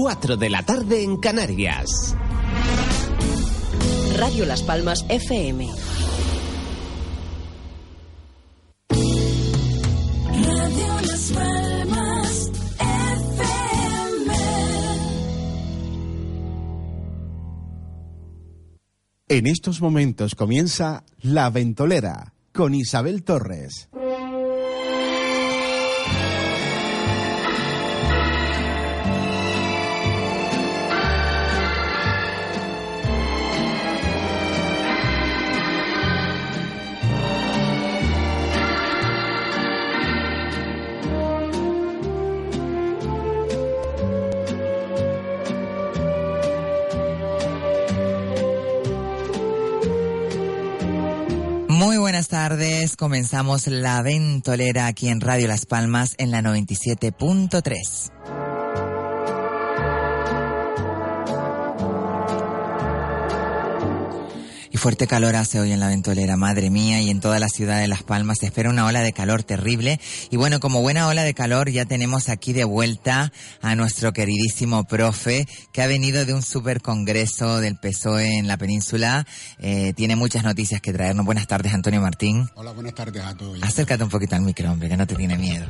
4 de la tarde en Canarias. Radio Las Palmas FM. Radio Las Palmas FM. En estos momentos comienza La Ventolera con Isabel Torres. Comenzamos la ventolera aquí en Radio Las Palmas en la 97.3. Fuerte calor hace hoy en la ventolera, madre mía, y en toda la ciudad de Las Palmas se espera una ola de calor terrible. Y bueno, como buena ola de calor ya tenemos aquí de vuelta a nuestro queridísimo profe, que ha venido de un super congreso del PSOE en la península. Eh, tiene muchas noticias que traernos. Buenas tardes, Antonio Martín. Hola, buenas tardes a todos. Acércate un poquito al micro, hombre, que no te tiene miedo.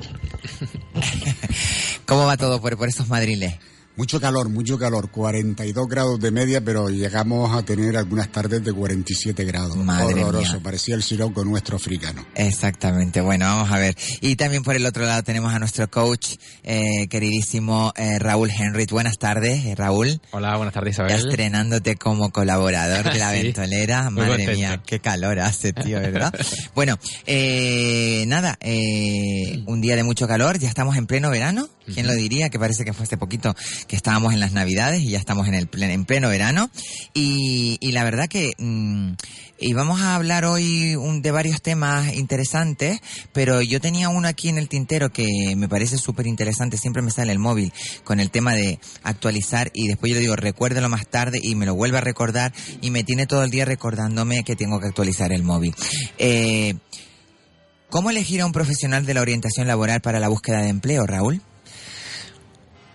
¿Cómo va todo por, por esos madriles? Mucho calor, mucho calor. 42 grados de media, pero llegamos a tener algunas tardes de 47 grados. Madre Horroroso. mía. Parecía el siroco nuestro africano. Exactamente, bueno, vamos a ver. Y también por el otro lado tenemos a nuestro coach, eh, queridísimo eh, Raúl Henry. Buenas tardes, eh, Raúl. Hola, buenas tardes Ya Isabel. estrenándote como colaborador de la Sí, ventolera. muy Madre contento. mía, qué calor hace, tío, ¿verdad? bueno, eh, nada, eh, un día de mucho calor, ya estamos en pleno verano. ¿Quién lo diría? Que parece que fue hace poquito que estábamos en las navidades y ya estamos en el plen- en pleno verano. Y, y la verdad que mm, y vamos a hablar hoy un- de varios temas interesantes, pero yo tenía uno aquí en el tintero que me parece súper interesante, siempre me sale el móvil con el tema de actualizar y después yo le digo recuérdelo más tarde y me lo vuelve a recordar y me tiene todo el día recordándome que tengo que actualizar el móvil. Eh, ¿Cómo elegir a un profesional de la orientación laboral para la búsqueda de empleo, Raúl?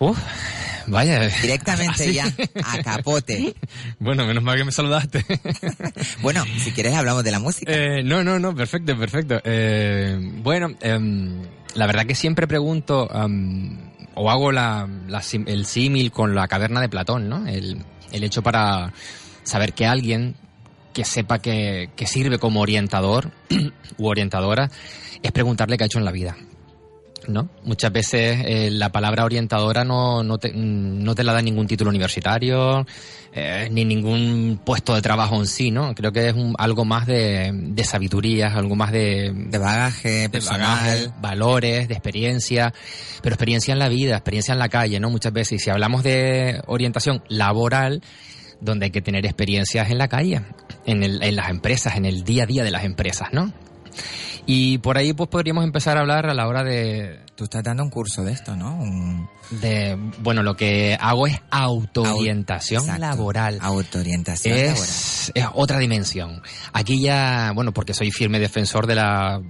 Uf, vaya. Directamente ¿Así? ya, a capote. Bueno, menos mal que me saludaste. Bueno, si quieres hablamos de la música. Eh, no, no, no, perfecto, perfecto. Eh, bueno, em, la verdad que siempre pregunto, am, o hago la, la el símil con la caverna de Platón, ¿no? El, el hecho para saber que alguien que sepa que, que sirve como orientador u orientadora es preguntarle qué ha hecho en la vida. ¿No? Muchas veces eh, la palabra orientadora no, no, te, no te la da ningún título universitario, eh, ni ningún puesto de trabajo en sí, ¿no? Creo que es un, algo más de, de sabiduría, algo más de, de bagaje de personal. bagaje, valores, de experiencia, pero experiencia en la vida, experiencia en la calle, ¿no? Muchas veces, y si hablamos de orientación laboral, donde hay que tener experiencias en la calle, en, el, en las empresas, en el día a día de las empresas, ¿no? Y por ahí pues podríamos empezar a hablar a la hora de... Tú estás dando un curso de esto, ¿no? Un... de bueno, lo que hago es autoorientación laboral. Autoorientación laboral. Es, es otra dimensión. Aquí ya, bueno, porque soy firme defensor de la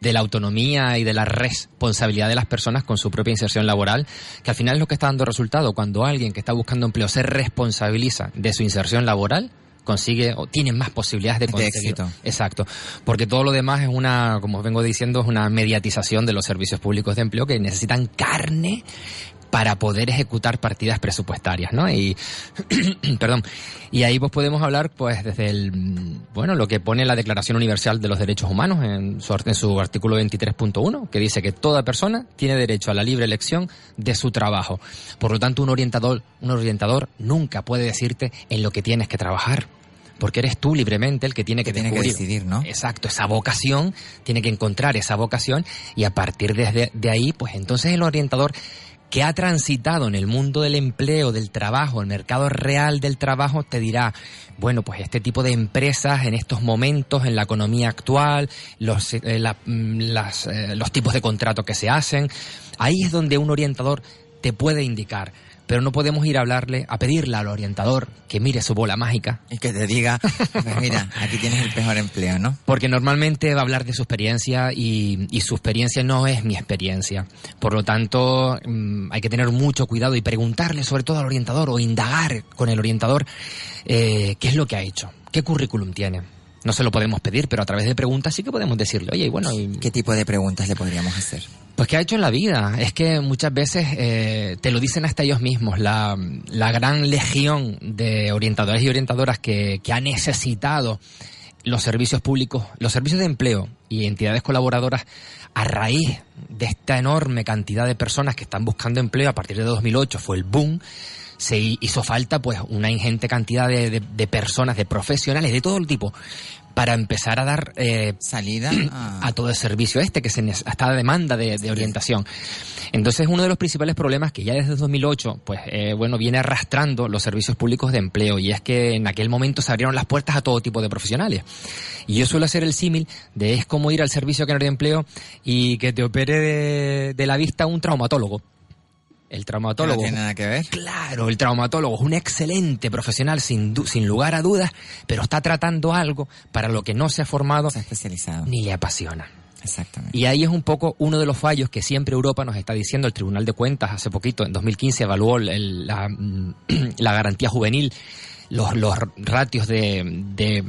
de la autonomía y de la responsabilidad de las personas con su propia inserción laboral, que al final es lo que está dando resultado. Cuando alguien que está buscando empleo se responsabiliza de su inserción laboral, consigue o tiene más posibilidades de De conseguir. éxito. Exacto. Porque todo lo demás es una, como os vengo diciendo, es una mediatización de los servicios públicos de empleo que necesitan carne para poder ejecutar partidas presupuestarias, ¿no? Y, perdón, y ahí pues podemos hablar pues desde el, bueno, lo que pone la Declaración Universal de los Derechos Humanos en su, art- en su artículo 23.1, que dice que toda persona tiene derecho a la libre elección de su trabajo. Por lo tanto, un orientador, un orientador nunca puede decirte en lo que tienes que trabajar. Porque eres tú libremente el que tiene que, tiene que decidir, ¿no? Exacto, esa vocación, tiene que encontrar esa vocación y a partir de, de ahí, pues entonces el orientador que ha transitado en el mundo del empleo, del trabajo, el mercado real del trabajo, te dirá, bueno, pues este tipo de empresas en estos momentos, en la economía actual, los, eh, mm, las, eh, los tipos de contratos que se hacen, ahí es donde un orientador te puede indicar pero no podemos ir a hablarle, a pedirle al orientador que mire su bola mágica. Y que te diga, pues mira, aquí tienes el mejor empleo, ¿no? Porque normalmente va a hablar de su experiencia y, y su experiencia no es mi experiencia. Por lo tanto, mm, hay que tener mucho cuidado y preguntarle sobre todo al orientador o indagar con el orientador eh, qué es lo que ha hecho, qué currículum tiene. No se lo podemos pedir, pero a través de preguntas sí que podemos decirle, oye, y bueno, y ¿Qué tipo de preguntas le podríamos hacer? pues ¿qué ha hecho en la vida? Es que muchas veces eh, te lo dicen hasta ellos mismos, la, la gran legión de orientadores y orientadoras que, que ha necesitado los servicios públicos, los servicios de empleo y entidades colaboradoras a raíz de esta enorme cantidad de personas que están buscando empleo a partir de 2008, fue el boom, se hizo falta pues una ingente cantidad de, de- de personas, de profesionales de todo el tipo, para empezar a dar eh, Salida a... a todo el servicio este que se a esta demanda de, de orientación. Entonces, uno de los principales problemas que ya desde 2008, pues, eh, bueno, viene arrastrando los servicios públicos de empleo y es que en aquel momento se abrieron las puertas a todo tipo de profesionales. Y yo suelo hacer el símil de es como ir al servicio canario de empleo y que te opere de, de la vista un traumatólogo. El traumatólogo. No tiene nada que ver. Claro, el traumatólogo es un excelente profesional sin, du- sin lugar a dudas, pero está tratando algo para lo que no se ha formado Se ha especializado. ni le apasiona. Exactamente. Y ahí es un poco uno de los fallos que siempre Europa nos está diciendo. El Tribunal de Cuentas hace poquito, en 2015, evaluó el- la, la garantía juvenil, los, los ratios de, de,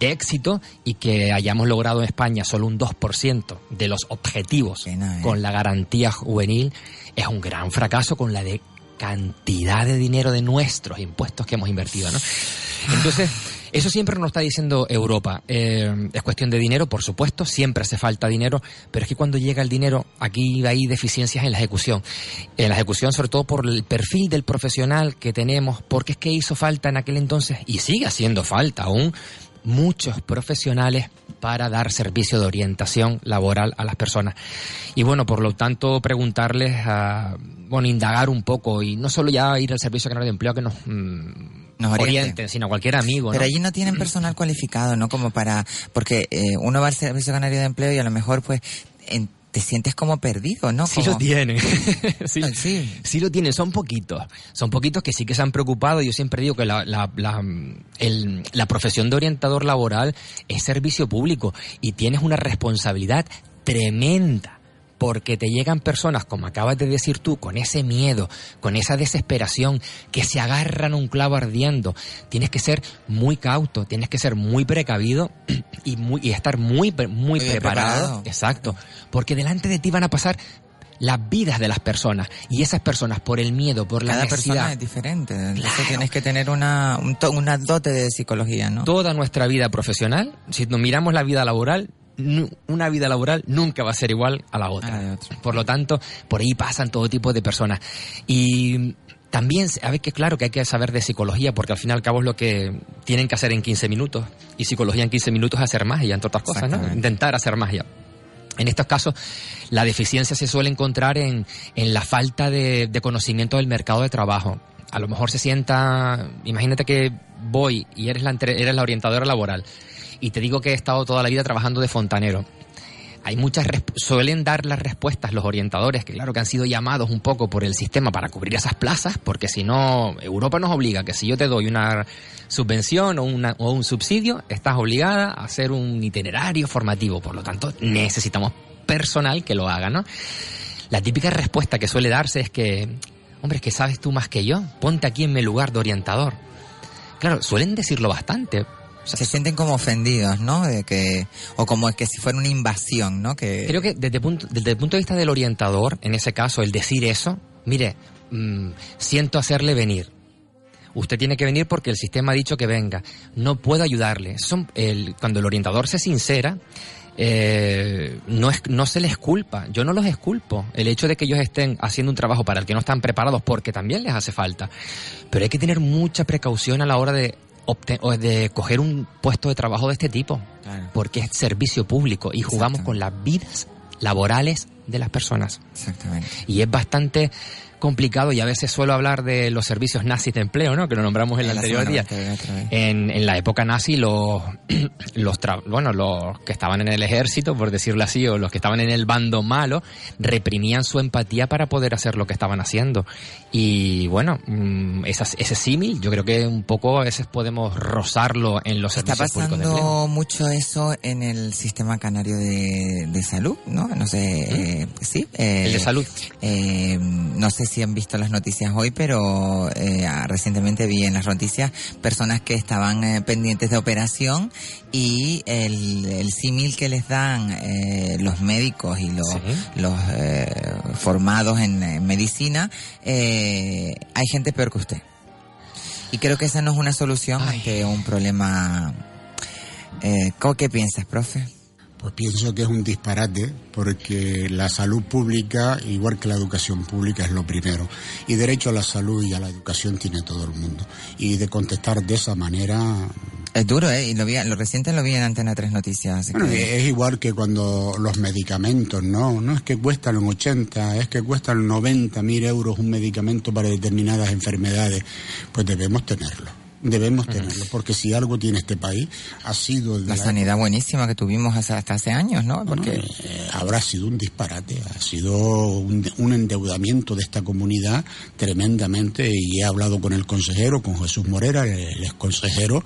de éxito y que hayamos logrado en España solo un 2% de los objetivos Pena, ¿eh? con la garantía juvenil es un gran fracaso con la de cantidad de dinero de nuestros impuestos que hemos invertido, ¿no? Entonces, eso siempre nos está diciendo Europa. Eh, es cuestión de dinero, por supuesto, siempre hace falta dinero, pero es que cuando llega el dinero, aquí hay deficiencias en la ejecución. En la ejecución, sobre todo por el perfil del profesional que tenemos, porque es que hizo falta en aquel entonces, y sigue haciendo falta aún, muchos profesionales para dar servicio de orientación laboral a las personas. Y bueno, por lo tanto, preguntarles, a, bueno, indagar un poco y no solo ya ir al Servicio Canario de Empleo que nos, mm, Nos oriente. orienten, sino a cualquier amigo. Pero ¿no? allí no tienen personal cualificado, ¿no? Como para... Porque eh, uno va al Servicio Canario de Empleo y a lo mejor, pues, en- te sientes como perdido, ¿no? Sí lo tienen. sí, Ah, sí. sí lo tienen, son poquitos. Son poquitos que sí que se han preocupado. Yo siempre digo que la, la, la, el- la profesión de orientador laboral es servicio público y tienes una responsabilidad tremenda. Porque te llegan personas, como acabas de decir tú, con ese miedo, con esa desesperación, que se agarran a un clavo ardiendo. Tienes que ser muy cauto, tienes que ser muy precavido y, muy, y estar muy, muy preparado. preparado. Exacto. Porque delante de ti van a pasar las vidas de las personas. Y esas personas, por el miedo, por la Cada persona es diferente. Entonces Claro. tienes que tener una, un to- una dote de psicología, ¿no? toda nuestra vida profesional, si nos miramos la vida laboral, una vida laboral nunca va a ser igual a la otra. Por lo tanto, por ahí pasan todo tipo de personas. Y también, a ver que claro que hay que saber de psicología, porque al fin y al cabo es lo que tienen que hacer en 15 minutos. Y psicología en 15 minutos es hacer magia, entre otras cosas, ¿no? Intentar hacer magia. En estos casos, la deficiencia se suele encontrar en, en la falta de, de conocimiento del mercado de trabajo. A lo mejor se sienta, imagínate que voy y eres la, eres la orientadora laboral y te digo que he estado toda la vida trabajando de fontanero. Hay muchas, suelen dar las respuestas los orientadores, que claro que han sido llamados un poco por el sistema para cubrir esas plazas, porque si no, Europa nos obliga que si yo te doy una subvención o un subsidio, estás obligada a hacer un itinerario formativo. Por lo tanto, necesitamos personal que lo haga, ¿no? La típica respuesta que suele darse es que, hombre, es que sabes tú más que yo, ponte aquí en mi lugar de orientador. Claro, suelen decirlo bastante. Se sienten como ofendidos, ¿no? De que, o como que si fuera una invasión, ¿no? Creo que desde, punto- desde el punto de vista del orientador, en ese caso, el decir eso, mire, mm, siento hacerle venir. Usted tiene que venir porque el sistema ha dicho que venga. No puedo ayudarle. Cuando el orientador se sincera, eh, no, es, no se les culpa. Yo no los esculpo. El hecho de que ellos estén haciendo un trabajo para el que no están preparados, porque también les hace falta. Pero hay que tener mucha precaución a la hora de, o de coger un puesto de trabajo de este tipo Claro, porque es servicio público y jugamos con las vidas laborales de las personas. exactamente. Y es bastante complicado y a veces suelo hablar de los servicios nazis de empleo, ¿no? Que lo nombramos en el La anterior día. En, en la época nazi los, los tra- bueno, los que estaban en el ejército, por decirlo así, o los que estaban en el bando malo, reprimían su empatía para poder hacer lo que estaban haciendo. Y bueno, mm, esas- ese símil, yo creo que un poco a veces podemos rozarlo en los Está servicios públicos de empleo. pasando mucho eso en el sistema canario de, de salud, ¿no? No sé, eh, sí. eh, El de salud. eh, no sé si han visto las noticias hoy, pero eh, ah, recientemente vi en las noticias personas que estaban eh, pendientes de operación y el, el símil que les dan eh, los médicos y los, Sí. los eh, formados en, en medicina, eh, hay gente peor que usted. Y creo que esa no es una solución Ay. ante un problema. Eh, ¿cómo- ¿Qué piensas, profe? Pues pienso que es un disparate porque la salud pública, igual que la educación pública, es lo primero. Y derecho a la salud y a la educación tiene todo el mundo. Y de contestar de esa manera... Es duro, ¿eh? Y lo, vi, lo reciente lo vi en Antena 3 Noticias. Bueno, que- es igual que cuando los medicamentos, ¿no? No es que cuestan 80, es que cuestan 90 mil euros un medicamento para determinadas enfermedades. Pues debemos tenerlo. Debemos tenerlo, porque si algo tiene este país, ha sido... de la sanidad buenísima que tuvimos hasta, hasta hace años, ¿no? Porque Eh, habrá sido un disparate, ha sido un, un endeudamiento de esta comunidad tremendamente y he hablado con el consejero, con Jesús Morera, el ex consejero,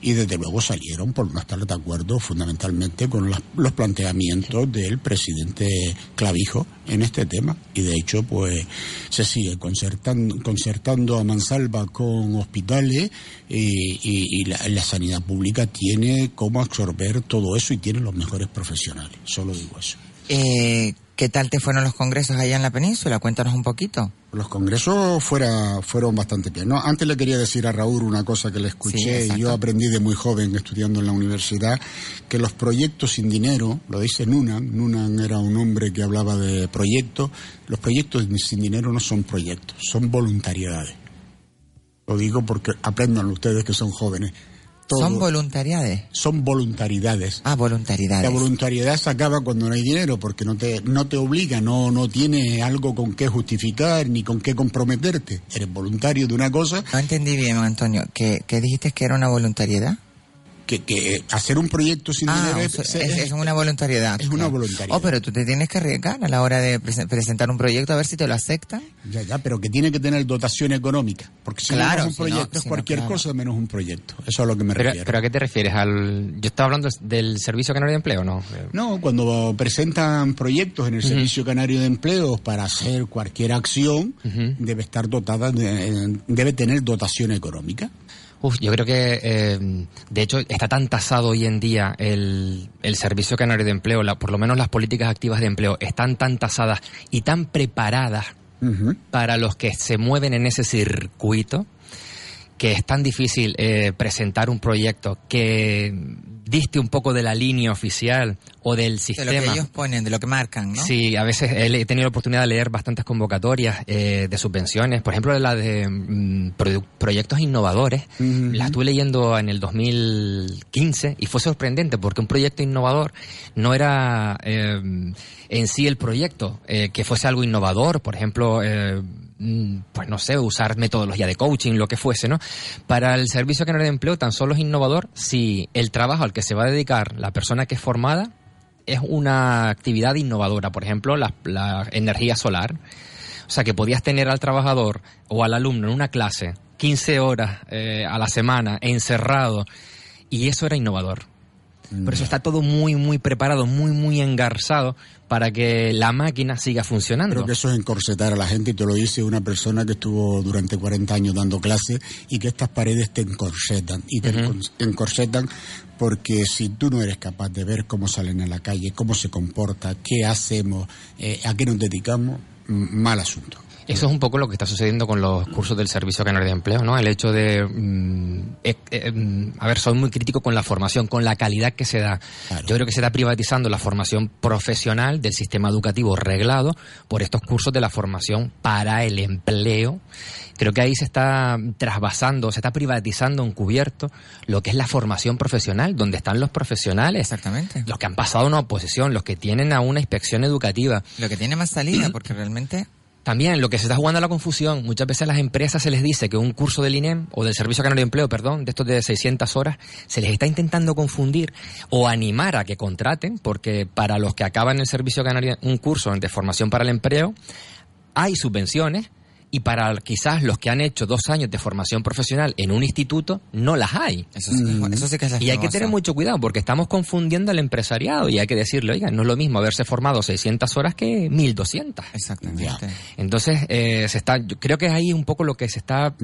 y desde luego salieron por no estar de acuerdo fundamentalmente con las- los planteamientos del presidente Clavijo en este tema. Y de hecho, pues se sigue concertando, concertando a mansalva con hospitales y, y- y la, la sanidad pública tiene cómo absorber todo eso y tiene los mejores profesionales. Solo digo eso. eh, ¿qué tal te fueron los congresos allá en la península? Cuéntanos un poquito. Los congresos fuera, fueron bastante bien. No, antes le quería decir a Raúl una cosa que le escuché y yo aprendí de muy joven estudiando en la universidad, que los proyectos sin dinero, lo dice Nunan, Nunan era un hombre que hablaba de proyectos, los proyectos sin dinero no son proyectos, son voluntariedades. Lo digo porque aprendan ustedes que son jóvenes. Todo- Son voluntariedades. son voluntariedades. Ah, voluntariedades. La voluntariedad se acaba cuando no hay dinero, porque no te, no te obliga, no, no tiene algo con qué justificar ni con qué comprometerte. Eres voluntario de una cosa No entendí bien, Antonio. ¿Qué, qué dijiste que era una voluntariedad? Que, que hacer un proyecto sin Ah, dinero es, es, es una voluntariedad. es una voluntariedad. Oh, pero tú te tienes que arriesgar a la hora de prese- presentar un proyecto a ver si te lo aceptan. Ya, ya, pero que tiene que tener dotación económica. Porque si Claro, no es un si no- proyecto, es si no, cualquier claro. cosa menos un proyecto. Eso es a lo que me Pero, refiero. pero ¿a qué te refieres? Al, yo estaba hablando del Servicio Canario de Empleo, ¿no? Eh, No, cuando presentan proyectos en el Servicio Canario de Empleo para hacer cualquier acción, debe estar dotada, de- debe tener dotación económica. Uf, yo creo que, eh, de hecho, está tan tasado hoy en día el, el Servicio Canario de Empleo, la- por lo menos las políticas activas de empleo, están tan tasadas y tan preparadas para los que se mueven en ese circuito que es tan difícil eh, presentar un proyecto que diste un poco de la línea oficial o del De sistema. lo que ellos ponen, de lo que marcan, ¿no? Sí, a veces he he tenido la oportunidad de leer bastantes convocatorias eh, de subvenciones, por ejemplo la de mm, proyectos innovadores. Ujú. La estuve leyendo en el 2015 y fue sorprendente porque un proyecto innovador no era eh, en sí el proyecto, eh, que fuese algo innovador, por ejemplo, eh, pues no sé, usar metodología de coaching, lo que fuese, ¿no? Para el servicio canario de empleo tan solo es innovador si el trabajo al que se va a dedicar la persona que es formada es una actividad innovadora, por ejemplo, la, la energía solar. O sea, que podías tener al trabajador o al alumno en una clase 15 horas eh, a la semana encerrado y eso era innovador. Por eso está todo muy, muy preparado, muy, muy engarzado para que la máquina siga funcionando. Creo que eso es encorsetar a la gente y te lo dice una persona que estuvo durante 40 años dando clases y que estas paredes te encorsetan y te encon- encorsetan porque si tú no eres capaz de ver cómo salen a la calle, cómo se comporta, qué hacemos, eh, a qué nos dedicamos, mal asunto. Eso es un poco lo que está sucediendo con los cursos del Servicio Canario de Empleo, ¿no? El hecho de, mm, eh, eh, mm, a ver, soy muy crítico con la formación, con la calidad que se da. Claro. Yo creo que se está privatizando la formación profesional del sistema educativo reglado por estos cursos de la formación para el empleo. Creo que ahí se está trasvasando, se está privatizando encubierto lo que es la formación profesional, donde están los profesionales, Exactamente. los que han pasado una oposición, los que tienen a una inspección educativa. Lo que tiene más salida, porque realmente También lo que se está jugando a la confusión, muchas veces a las empresas se les dice que un curso del INEM o del Servicio Canario de Empleo, perdón, de estos de 600 horas, se les está intentando confundir o animar a que contraten, porque para los que acaban el Servicio Canario un curso de formación para el empleo, hay subvenciones y para quizás los que han hecho dos años de formación profesional en un instituto, no las hay. Eso sí, que- eso sí que es Y hay que tener mucho cuidado porque estamos confundiendo al empresariado y hay que decirle, oiga, no es lo mismo haberse formado 600 horas que 1200. Exactamente. Entonces, eh, se está, yo creo que es ahí un poco lo que se está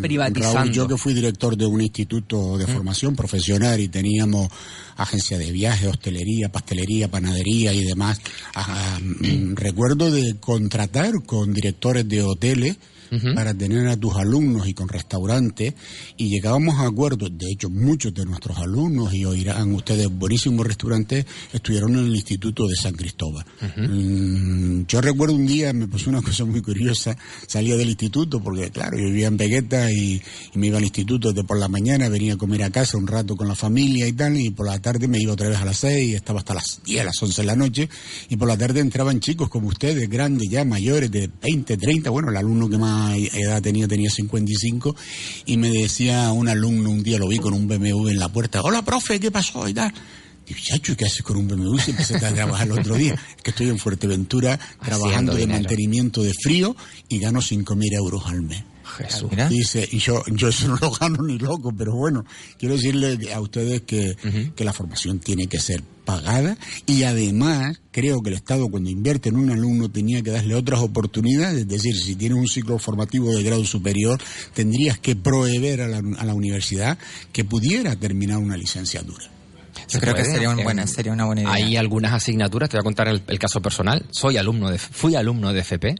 privatizando. Mm, Raúl, yo que fui director de un instituto de formación profesional y teníamos agencia de viaje, hostelería, pastelería, panadería y demás, ah, mm, recuerdo de contratar con directores de hoteles para tener a tus alumnos y con restaurantes y llegábamos a acuerdos, de hecho muchos de nuestros alumnos y oirán ustedes buenísimos restaurantes estuvieron en el Instituto de San Cristóbal. Mm, yo recuerdo un día, me pasó una cosa muy curiosa, salía del instituto porque claro, yo vivía en Pegueta y, y me iba al instituto de por la mañana, venía a comer a casa un rato con la familia y tal, y por la tarde me iba otra vez a las 6, estaba hasta las 10, a las 11 de la noche, y por la tarde entraban chicos como ustedes, grandes ya, mayores de 20, 30, bueno, el alumno que más edad tenía tenía 55, y me decía un alumno, un día lo vi con un BMW en la puerta, hola profe, ¿qué pasó? y tal. Digo, chacho, ¿qué haces con un BMW si empecé a trabajar el otro día? Es que estoy en Fuerteventura trabajando de dinero. mantenimiento de frío y gano 5.000 euros al mes. Jesús. Mira. Dice, y yo, yo eso no lo gano ni loco, pero bueno, quiero decirle a ustedes que, que la formación tiene que ser pagada y además creo que el Estado cuando invierte en un alumno tenía que darle otras oportunidades, es decir, si tienes un ciclo formativo de grado superior, tendrías que proveer a la, a la universidad que pudiera terminar una licenciatura. Yo creo que sería, un Eh, buena, sería una buena idea. Hay algunas asignaturas, te voy a contar el, el caso personal. Soy alumno de, fui alumno de FP,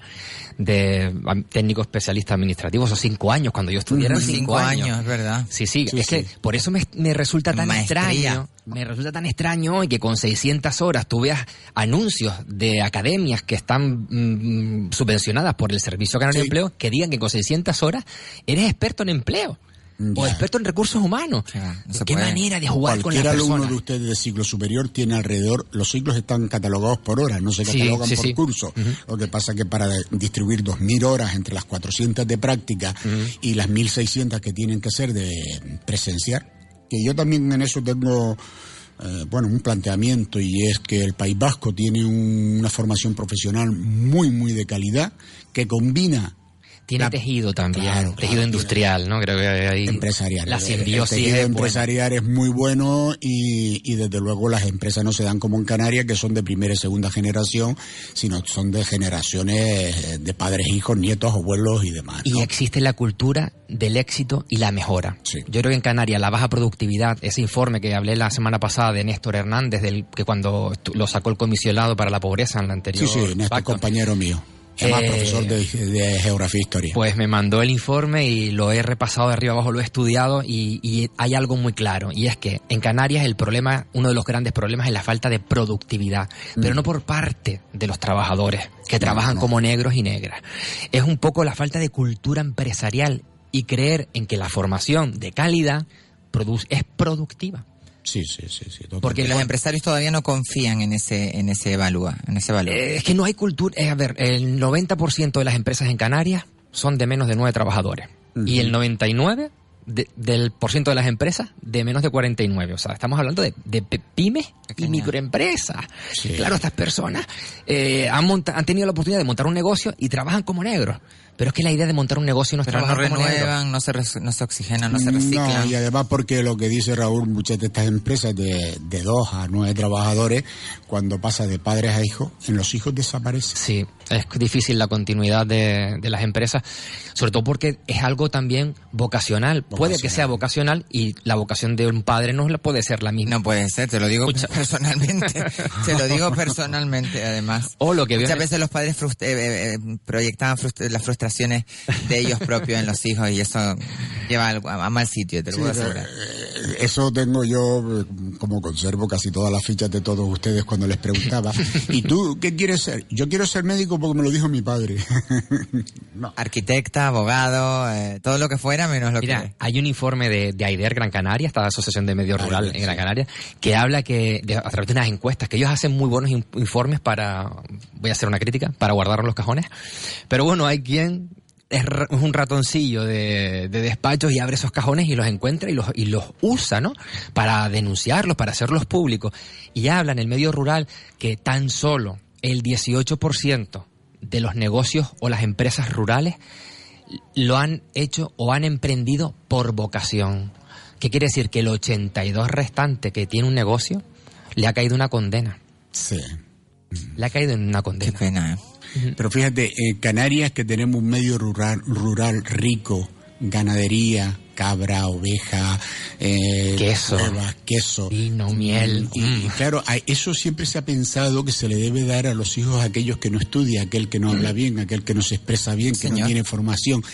de técnico especialista administrativo, esos cinco años, cuando yo estudié eran Cinco cinco, años. años, es verdad. Sí, sí, Sí, es sí. que por eso me, me resulta tan Maestría. extraño, me resulta tan extraño hoy que con 600 horas tú veas anuncios de academias que están mm, subvencionadas por el Servicio Canario de Sí. Empleo que digan que con 600 horas eres experto en empleo. O experto en recursos humanos. No Qué puede. manera de jugar con Cualquier las alumno de ustedes de ciclo superior tiene alrededor, los ciclos están catalogados por horas, no se catalogan sí, por sí. curso. Lo que pasa que para distribuir 2.000 horas entre las 400 de práctica y las 1.600 que tienen que ser de presenciar, que yo también en eso tengo eh, bueno, un planteamiento y es que el País Vasco tiene un- una formación profesional muy, muy de calidad que combina Tiene La- tejido también, Claro, tejido industrial, ¿no? Creo que hay empresarial. La simbiosis el tejido es empresarial es muy bueno y, y desde luego las empresas no se dan como en Canarias, que son de primera y segunda generación, sino son de generaciones eh, de padres, hijos, nietos, abuelos y demás. Y existe la cultura del éxito y la mejora. Sí. Yo creo que en Canarias la baja productividad, ese informe que hablé la semana pasada de Néstor Hernández, del que cuando lo sacó el comisionado para la pobreza en la anterior. Sí, sí, Néstor, pacto, compañero mío. Además, Eh, profesor de, de geografía e historia. Pues me mandó el informe y lo he repasado de arriba abajo, lo he estudiado y, y hay algo muy claro y es que en Canarias el problema, uno de los grandes problemas es la falta de productividad, pero no por parte de los trabajadores que trabajan no. como negros y negras. Es un poco la falta de cultura empresarial y creer en que la formación de calidad es productiva. Sí, sí, sí. sí totalmente. Porque los empresarios todavía no confían en ese, en ese evalúa, en ese valor. Eh, es que no hay cultura. eh, a ver, el 90% de las empresas en Canarias son de menos de 9 trabajadores. Y el 99% de- del por ciento de las empresas de menos de 49. O sea, estamos hablando de, de pymes y microempresas. Sí. Claro, estas personas eh, han, monta- han tenido la oportunidad de montar un negocio y trabajan como negros. Pero es que la idea de montar un negocio no es Pero no renuevan, no se, no se oxigenan, no se reciclan. No, y además porque lo que dice Raúl, muchas de estas empresas de, de dos a nueve trabajadores, cuando pasa de padres a hijos, en los hijos desaparece. Sí, es difícil la continuidad de, de las empresas, sobre todo porque es algo también vocacional. Puede que sea vocacional y la vocación de un padre no la puede ser la misma. No puede ser, te lo digo personalmente. te lo digo personalmente, además. O lo que Muchas veces los padres frust- eh, eh, eh, proyectaban frust- las frustraciones de ellos propios en los hijos y eso lleva a, a mal sitio, te lo puedo Sí, pero, asegurar. eh, eso tengo yo, eh, como conservo casi todas las fichas de todos ustedes cuando les preguntaba. ¿Y tú qué quieres ser? Yo quiero ser médico porque me lo dijo mi padre. no. Arquitecta, abogado, eh, todo lo que fuera menos lo Mira, que... hay un informe de, de AIDER Gran Canaria, esta Asociación de Medio Rural en Gran. Canaria, que habla que, de- a través de unas encuestas, que ellos hacen muy buenos in- informes para, voy a hacer una crítica, para guardar en los cajones. Pero bueno, hay quien es, un ratoncillo de, de despachos y abre esos cajones y los encuentra y los, y los usa, ¿no? Para denunciarlos, para hacerlos públicos. Y habla en el medio rural que tan solo el 18% de los negocios o las empresas rurales lo han hecho o han emprendido por vocación. ¿Qué quiere decir? Que el 82 restante que tiene un negocio le ha caído una condena. Sí. Le ha caído en una Qué condena. pena, ¿eh? Pero fíjate, en Canarias que tenemos un medio rural, rural rico, ganadería, cabra, oveja, eh, Queso. huevas, queso, Vino, miel. Y, y claro, a eso siempre se ha pensado que se le debe dar a los hijos a aquellos que no estudian, aquel que no habla bien, aquel que no se expresa bien, que no tiene formación.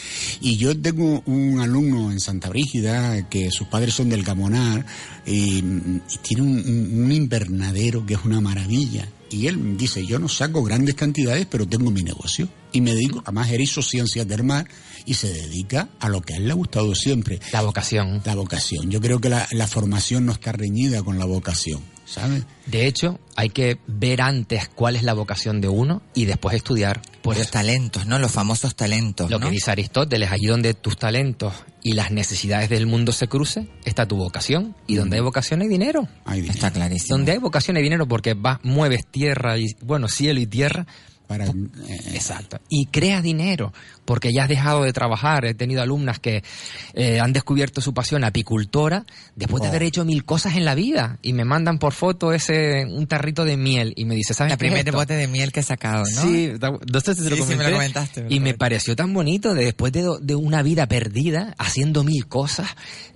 Y yo tengo un alumno en Santa Brígida que sus padres son del Gamonar y, y tiene un invernadero que es una maravilla. Y él dice, yo no saco grandes cantidades, pero tengo mi negocio. Y me dedico, además él hizo ciencias del mar y se dedica a lo que a él le ha gustado siempre, La vocación. la vocación. Yo creo que la, la formación no está reñida con la vocación, ¿sabes? De hecho, hay que ver antes cuál es la vocación de uno y después estudiar. Por Los eso, talentos, ¿no? Los famosos talentos, lo ¿no? que dice Aristóteles, allí donde tus talentos y las necesidades del mundo se crucen, está tu vocación. Y donde hay vocación hay dinero. Ay, dinero. Está clarísimo. Donde hay vocación hay dinero porque vas, mueves tierra y, bueno, cielo y tierra Para, eh, Exacto. Y crea dinero, porque ya has dejado de trabajar. He tenido alumnas que eh, han descubierto su pasión apicultora después de Oh. haber hecho mil cosas en la vida y me mandan por foto ese un tarrito de miel y me dice, ¿sabes La es primer esto?". bote de miel que he sacado, ¿no? Sí, no sé si lo Sí, sí, me lo comenté. comentaste, me lo y me pareció tan bonito de después de, de una vida perdida, haciendo mil cosas,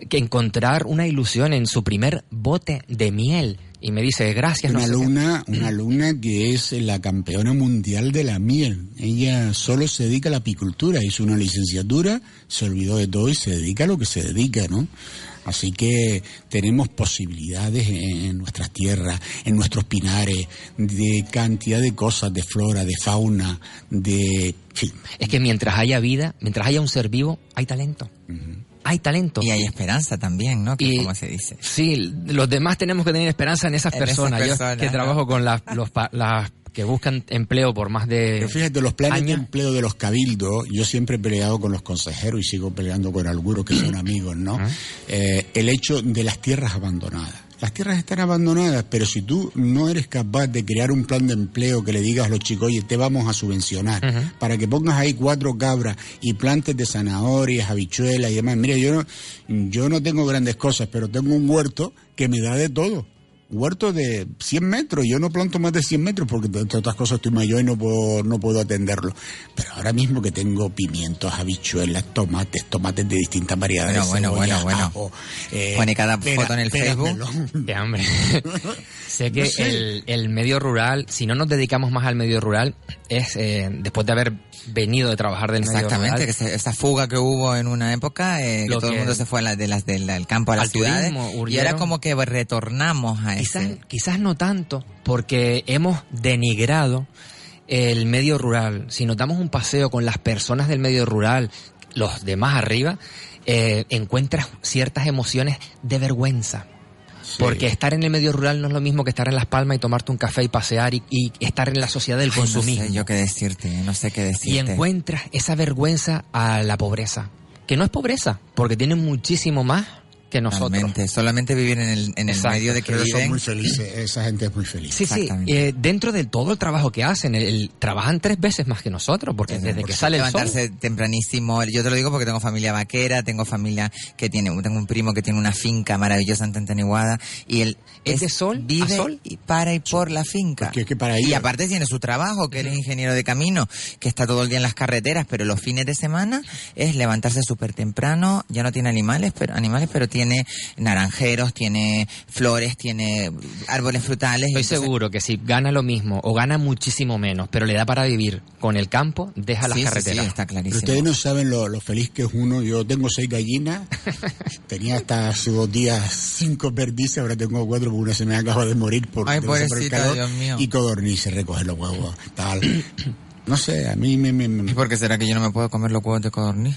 que encontrar una ilusión en su primer bote de miel. Y me dice, gracias. no una sé qué". alumna, una alumna que es la campeona mundial de la miel. Ella solo se dedica a la apicultura, hizo una licenciatura, se olvidó de todo y se dedica a lo que se dedica, ¿no? Así que tenemos posibilidades en, nuestras tierras, en nuestros pinares, de cantidad de cosas, de flora, de fauna, de... fin. Es que mientras haya vida, mientras haya un ser vivo, hay talento. Hay talento. Y hay esperanza también, ¿no? Que Y- como se dice. Sí, los demás tenemos que tener esperanza en esas En esas personas. Yo que ¿no? trabajo con las, los pa- las que buscan empleo por más de... Pero fíjate, los planes de empleo de los cabildos, yo siempre he peleado con los consejeros y sigo peleando con algunos que son amigos, ¿no? Eh, el hecho de las tierras abandonadas. Las tierras están abandonadas, pero si tú no eres capaz de crear un plan de empleo que le digas a los chicos, oye, te vamos a subvencionar, para que pongas ahí cuatro cabras y plantes de zanahorias, habichuelas y demás. Mira, yo no, yo no tengo grandes cosas, pero tengo un huerto que me da de todo huerto de 100 metros. Yo no planto más de 100 metros porque, entre otras cosas, estoy mayor y no puedo, no puedo atenderlo. Pero ahora mismo que tengo pimientos, habichuelas, tomates, tomates de distintas variedades. Bueno, bueno, bueno, bueno. eh, Pone cada pera- foto en el peras, Facebook. Qué hambre. sé que No sé. El, el medio rural, si no nos dedicamos más al medio rural, es eh, después de haber venido de trabajar del medio Exactamente, rural. que se- esa fuga que hubo en una época, eh, que todo que- el mundo se fue a la- de las, del, del campo a las ciudades. turismo, y ahora como que retornamos a Quizás, ese... quizás no tanto, porque hemos denigrado el medio rural. Si nos damos un paseo con las personas del medio rural, los de más arriba, eh, encuentras ciertas emociones de vergüenza. Porque estar en el medio rural no es lo mismo que estar en Las Palmas y tomarte un café y pasear y, y estar en la sociedad del Ay, no consumismo. sé yo qué decirte, no sé qué y decirte. encuentras esa vergüenza a la pobreza. Que no es pobreza, porque tienen muchísimo más que nosotros. Solamente vivir en el, en el Exacto, medio de que Pero son viven. muy felices, esa gente es muy feliz. Sí, sí. Exactamente. eh, dentro de todo el trabajo que hacen, el, el- trabajan tres veces más que nosotros, porque desde que sale el sol. levantarse tempranísimo. Yo te lo digo porque tengo familia vaquera, tengo familia que tiene, tengo un primo que tiene una finca maravillosa en Tantaniguada y él ¿Es de sol a vive sol? y para y por la finca. Que para y aparte tiene su trabajo, que él es ingeniero de camino, que está todo el día en las carreteras, pero los fines de semana es levantarse súper temprano, ya no tiene animales, pero animales, pero tiene tiene naranjeros, tiene flores, tiene árboles frutales. Estoy entonces- seguro que si gana lo mismo o gana muchísimo menos, pero le da para vivir con el campo, deja las Sí, sí, sí, carreteras. está Pero clarísimo. ustedes no saben lo, lo feliz que es uno. Yo tengo seis gallinas, tenía hasta hace dos días cinco perdices, ahora tengo cuatro porque una se me acaba de morir por, Ay, el calor. Dios mío. Y codornices, recoge los huevos, tal. No sé, a mí me... me- me- ¿Y por qué será que yo no me puedo comer los huevos de codorniz?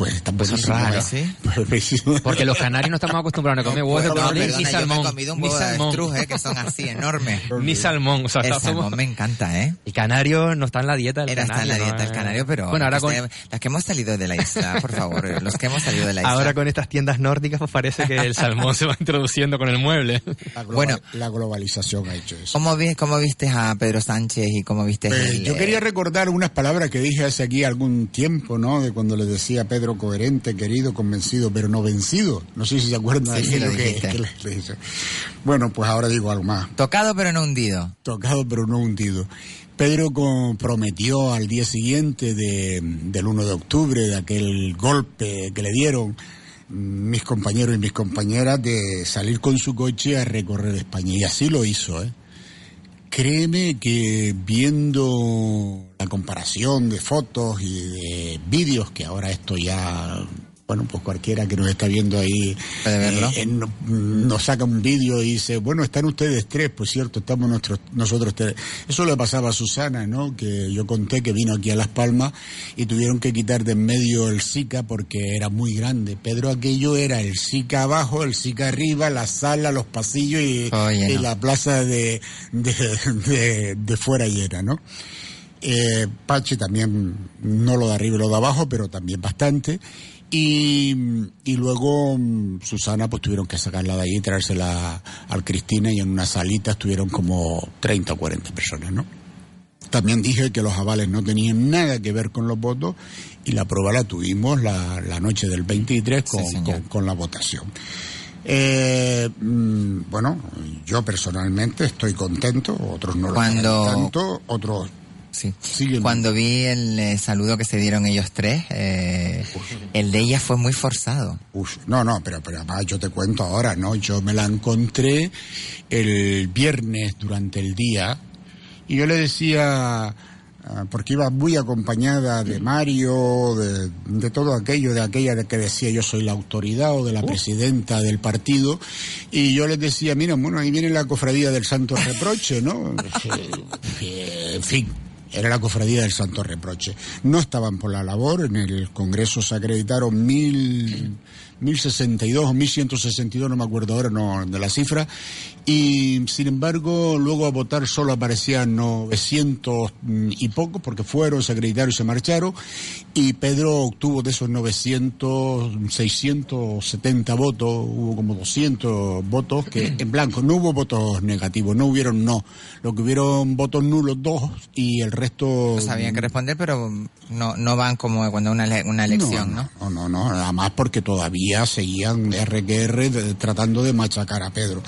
Pues está Pues es buenísimo, raro, ¿eh? ¿sí? Pues. Porque los canarios no estamos acostumbrados a comer huevos de No, codorniz perdona, ni yo me he salmón. comido un Ni huevo de salmón. ¿eh? que son así enormes. Ni salmón. O sea, El somos- salmón me encanta, ¿eh? El canario no está en la dieta del Era está en canario. la dieta ¿no? del canario, pero Bueno, ahora con, que, las que hemos salido de la isla, por favor, los que hemos salido de la isla. ahora con estas tiendas nórdicas pues parece que el salmón se va introduciendo con el mueble. La, global- Bueno. la globalización ha hecho eso. ¿Cómo, vi, ¿Cómo viste a Pedro Sánchez y cómo viste Pues, el, yo eh, quería recordar unas palabras que dije hace aquí algún tiempo, ¿no? De cuando le decía a Pedro coherente, querido, convencido, pero no vencido. No sé si se acuerdan Sí, de aquello que, que le, le dije. Bueno, pues ahora digo algo más. Tocado pero no hundido. Tocado pero no hundido. Pedro prometió al día siguiente de, del 1 de octubre, de aquel golpe que le dieron mis compañeros y mis compañeras, de salir con su coche a recorrer España. Y así lo hizo, ¿eh? Créeme que viendo la comparación de fotos y de vídeos, que ahora esto ya, bueno, pues cualquiera que nos está viendo ahí eh, no- nos saca un vídeo y dice, bueno, están ustedes tres, pues cierto, estamos nuestros, nosotros tres. Eso le pasaba a Susana, ¿no? Que yo conté que vino aquí a Las Palmas y tuvieron que quitar de en medio el SICA porque era muy grande. Pedro aquello era el SICA abajo, el SICA arriba, la sala, los pasillos y, Oye, y no. la plaza de, de, de, de fuera llena, ¿no? Eh, Pachi también, no lo de arriba y lo de abajo, pero también bastante. Y, y luego mm, Susana, pues tuvieron que sacarla de ahí y traérsela al Cristina y en una salita estuvieron como 30 o 40 personas, ¿no? También dije que los avales no tenían nada que ver con los votos y la prueba la tuvimos la, la noche del 23 con, Sí, señor. con, con la votación. Eh, mm, bueno, yo personalmente estoy contento, otros no lo Cuando- están tanto, otros Sí. Cuando vi el eh, saludo que se dieron ellos tres, eh, el de ella fue muy forzado. Uf, no, no, pero, pero además yo te cuento ahora, ¿no? Yo me la encontré el viernes durante el día y yo le decía, ah, porque iba muy acompañada de Mario, de, de todo aquello, de aquella de que decía yo soy la autoridad o de la presidenta del partido, y yo les decía, mira, bueno, ahí viene la cofradía del Santo Reproche, ¿no? Eh, en fin. Era la cofradía del Santo Reproche. No estaban por la labor, en el Congreso se acreditaron mil, 1062 o 1162, no me acuerdo ahora no, de la cifra, y sin embargo luego a votar solo aparecían 900 y pocos porque fueron, se acreditaron y se marcharon, y Pedro obtuvo de esos 900, 670 votos, hubo como 200 votos que en blanco, no hubo votos negativos, no hubieron no, lo que hubieron votos nulos dos y el resto... No sabían qué responder, pero no, no van como cuando una, ele- una elección, ¿no? No, no, no, nada más porque todavía seguían RQR tratando de machacar a Pedro.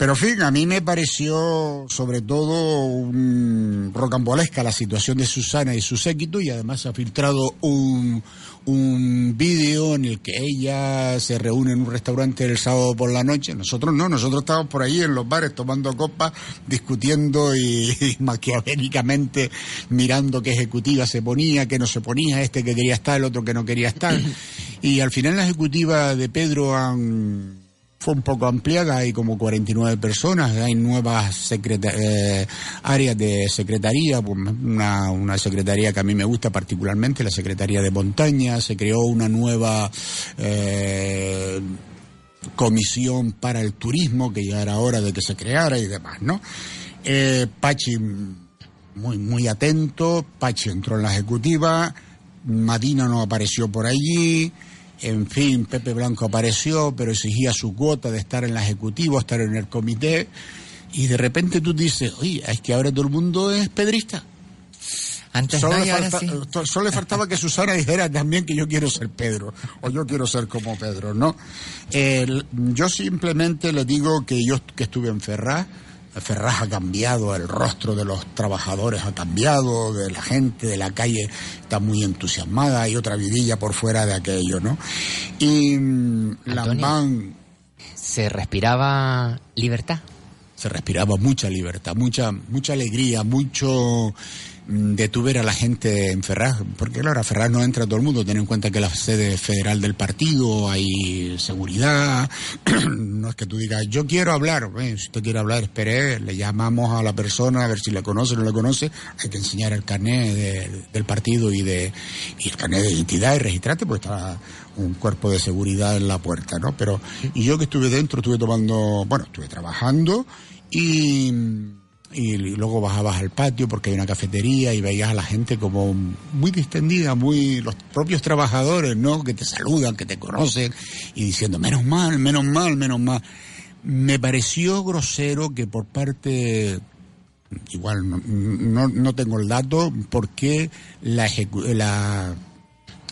Pero fin, a mí me pareció sobre todo un rocambolesca la situación de Susana y su séquito y además ha filtrado un, un vídeo en el que ella se reúne en un restaurante el sábado por la noche. Nosotros no, nosotros estábamos por ahí en los bares tomando copas, discutiendo y, y maquiavélicamente mirando qué ejecutiva se ponía, qué no se ponía, este que quería estar, el otro que no quería estar. Y al final la ejecutiva de Pedro han fue un poco ampliada, hay como 49 personas, hay nuevas eh, áreas de secretaría, pues, una, una secretaría que a mí me gusta particularmente, la Secretaría de Montaña, se creó una nueva eh, comisión para el turismo, que ya era hora de que se creara y demás, ¿no? Eh, Pachi, muy, muy atento, Pachi entró en la ejecutiva, Madina no apareció por allí, en fin, Pepe Blanco apareció, pero exigía su cuota de estar en la ejecutiva, estar en el comité, y de repente tú dices, oye, es que ahora todo el mundo es pedrista. Antes Solo, no le falta- sí. solo le faltaba que Susana dijera también que yo quiero ser Pedro, o yo quiero ser como Pedro, ¿no? Yo simplemente le digo que yo que estuve en Ferraz, Ferraz ha cambiado, el rostro de los trabajadores ha cambiado, de la gente de la calle está muy entusiasmada, hay otra vidilla por fuera de aquello, ¿no? Y mm. Lambán Se respiraba libertad. se respiraba mucha libertad, mucha, mucha alegría, mucho mm, de tu ver a la gente en Ferraz, porque claro, a Ferraz no entra todo el mundo, ten en cuenta que la sede federal del partido, hay seguridad, no es que tú digas, yo quiero hablar, Eh, si usted quiere hablar, espere, le llamamos a la persona a ver si le conoce o no le conoce, hay que enseñar el carnet de- del partido y de el carnet de identidad y registrarte, pues está un cuerpo de seguridad en la puerta, ¿no? Pero, y yo que estuve dentro, estuve tomando, bueno, estuve trabajando y, y luego bajabas al patio porque hay una cafetería y veías a la gente como muy distendida, muy, los propios trabajadores, ¿no? Que te saludan, que te conocen y diciendo, menos mal, menos mal, menos mal. Me pareció grosero que por parte igual no, no, tengo el dato, porque la, la,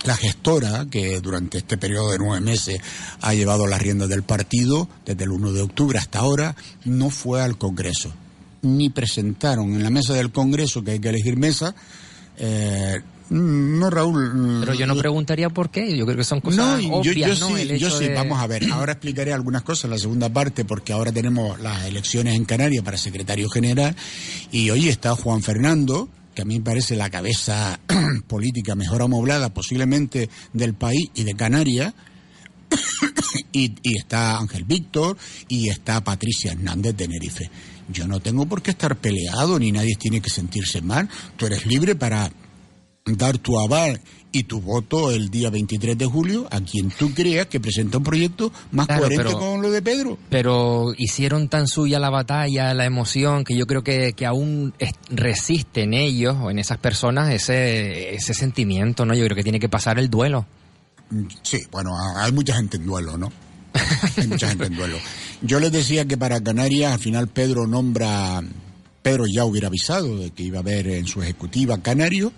la gestora, que durante este periodo de nueve meses ha llevado las riendas del partido, desde el 1 de octubre hasta ahora, no fue al Congreso. Ni presentaron en la mesa del Congreso, que hay que elegir mesa, eh, no Raúl. Pero yo no preguntaría por qué. Yo creo que son cosas No, yo, obvias, yo ¿no? sí, El yo sí, de- vamos a ver, ahora explicaré algunas cosas en la segunda parte porque ahora tenemos las elecciones en Canarias para secretario general y hoy está Juan Fernando, que a mí me parece la cabeza política mejor amoblada posiblemente del país y de Canarias, y, y está Ángel Víctor y está Patricia Hernández de Tenerife. Yo no tengo por qué estar peleado ni nadie tiene que sentirse mal. Tú eres libre para dar tu aval y tu voto el día 23 de julio a quien tú creas que presenta un proyecto más Claro, coherente pero- con lo de Pedro. Pero hicieron tan suya la batalla, la emoción, que yo creo que, que aún es- resisten ellos o en esas personas ese, ese sentimiento, ¿no? Yo creo que tiene que pasar el duelo. Sí, bueno, hay mucha gente en duelo, ¿no? Hay mucha gente en duelo. Yo les decía que para Canarias al final Pedro nombra, Pedro ya hubiera avisado de que iba a haber en su ejecutiva canario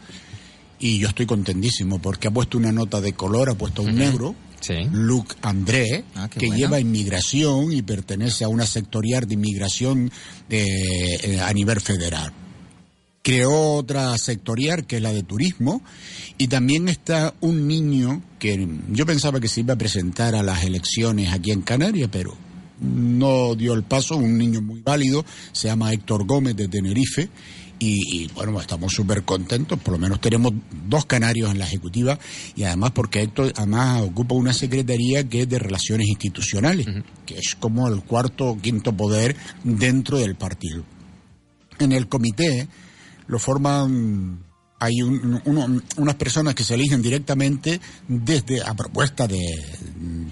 y yo estoy contentísimo porque ha puesto una nota de color, ha puesto un negro, Sí. Luc André, Ah, que bueno. lleva inmigración y pertenece a una sectorial de inmigración de, eh, a nivel federal. Creó otra sectorial que es la de turismo y también está un niño que yo pensaba que se iba a presentar a las elecciones aquí en Canarias, pero no dio el paso, un niño muy válido, se llama Héctor Gómez de Tenerife y, y, bueno, estamos súper contentos, por lo menos tenemos dos canarios en la ejecutiva y además porque Héctor además ocupa una secretaría que es de relaciones institucionales, que es como el cuarto o quinto poder dentro del partido. En el comité lo forman hay un- uno- unas personas que se eligen directamente desde a propuesta de,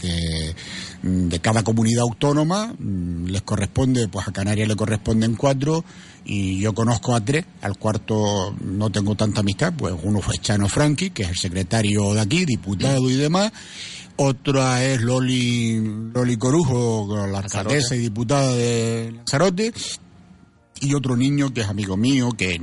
de, de cada comunidad autónoma. Mm, les corresponde pues a Canarias le corresponden cuatro y yo conozco a tres. Al cuarto no tengo tanta amistad pues uno fue Chano Franchi que es el secretario de aquí diputado y demás. Otra es Loli Loli Corujo la alcaldesa y diputada de Lanzarote y otro niño que es amigo mío, que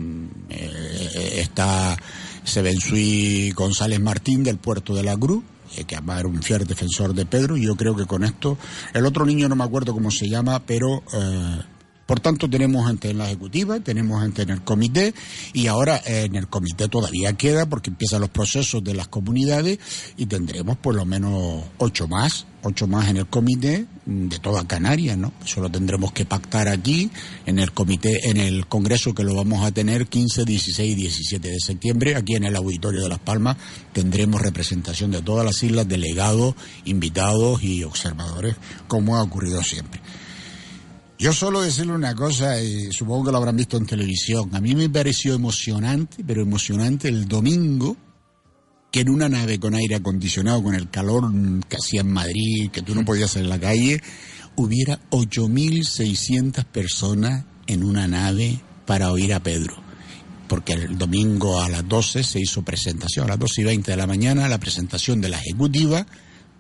eh, está Sebensui González Martín del puerto de la Cruz, eh, que además era un fiel defensor de Pedro, y yo creo que con esto, el otro niño no me acuerdo cómo se llama, pero eh, por tanto tenemos gente en la ejecutiva, tenemos gente en el comité, y ahora eh, en el comité todavía queda, porque empiezan los procesos de las comunidades, y tendremos por lo menos ocho más, ocho más en el comité mm, de toda Canarias, ¿no? Eso lo tendremos que pactar aquí, en el comité, en el congreso que lo vamos a tener 15, 16 y 17 de septiembre, aquí en el auditorio de Las Palmas, tendremos representación de todas las islas, delegados, invitados y observadores, como ha ocurrido siempre. Yo solo decirle una cosa, y supongo que lo habrán visto en televisión. A mí me pareció emocionante, pero emocionante el domingo, que en una nave con aire acondicionado, con el calor mm, que hacía en Madrid, que tú no podías en la calle, hubiera 8.600 personas en una nave para oír a Pedro. Porque el domingo a las 12 se hizo presentación, a las 12 y 20 de la mañana, la presentación de la ejecutiva,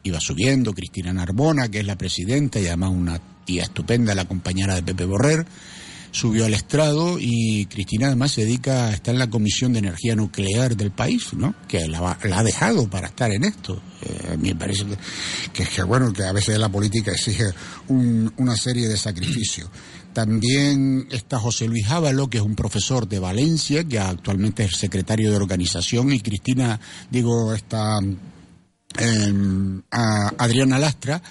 iba subiendo Cristina Narbona, que es la presidenta y además una tía estupenda, la compañera de Pepe Borrer, subió al estrado y Cristina además se dedica a estar en la Comisión de Energía Nuclear del país, ¿no? Que la, ha dejado para estar en esto. Eh, a mí me parece que, que, que, bueno, que a veces la política exige un- una serie de sacrificios. También está José Luis Ávalo, que es un profesor de Valencia, que actualmente es secretario de organización, y Cristina, digo, está em, a Adriana Lastra.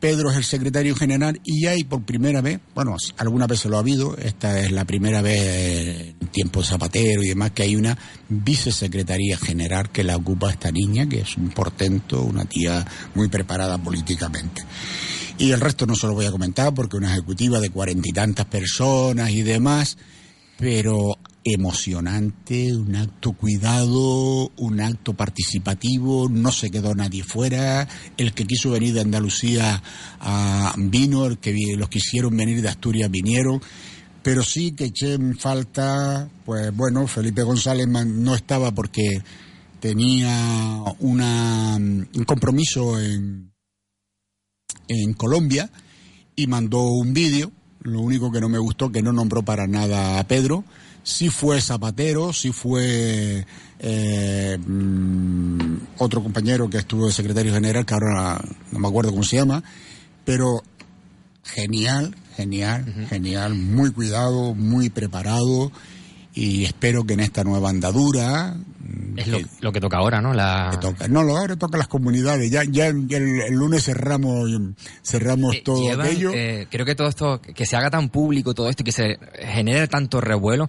Pedro es el secretario general y hay por primera vez, bueno, alguna vez se lo ha habido, esta es la primera vez en tiempo Zapatero y demás, que hay una vicesecretaría general que la ocupa esta niña, que es un portento, una tía muy preparada políticamente. Y el resto no se lo voy a comentar porque una ejecutiva de cuarenta y tantas personas y demás, pero emocionante, un acto cuidado, un acto participativo, no se quedó nadie fuera, el que quiso venir de Andalucía vino, el que los quisieron venir de Asturias vinieron, pero sí que eché en falta, pues bueno, Felipe González no estaba porque tenía una, un compromiso en, en Colombia y mandó un vídeo. Lo único que no me gustó que no nombró para nada a Pedro. Sí fue Zapatero, sí fue eh, mm, otro compañero que estuvo de secretario general, que ahora no me acuerdo cómo se llama, pero genial, genial, genial, muy cuidado, muy preparado y espero que en esta nueva andadura mm, Es lo, que- lo que toca ahora, ¿no? La... que toca. No, lo ahora toca las comunidades. Ya, ya el, el lunes cerramos, cerramos Eh, todo llevan, aquello. eh, creo que todo esto, que se haga tan público todo esto y que se genere tanto revuelo,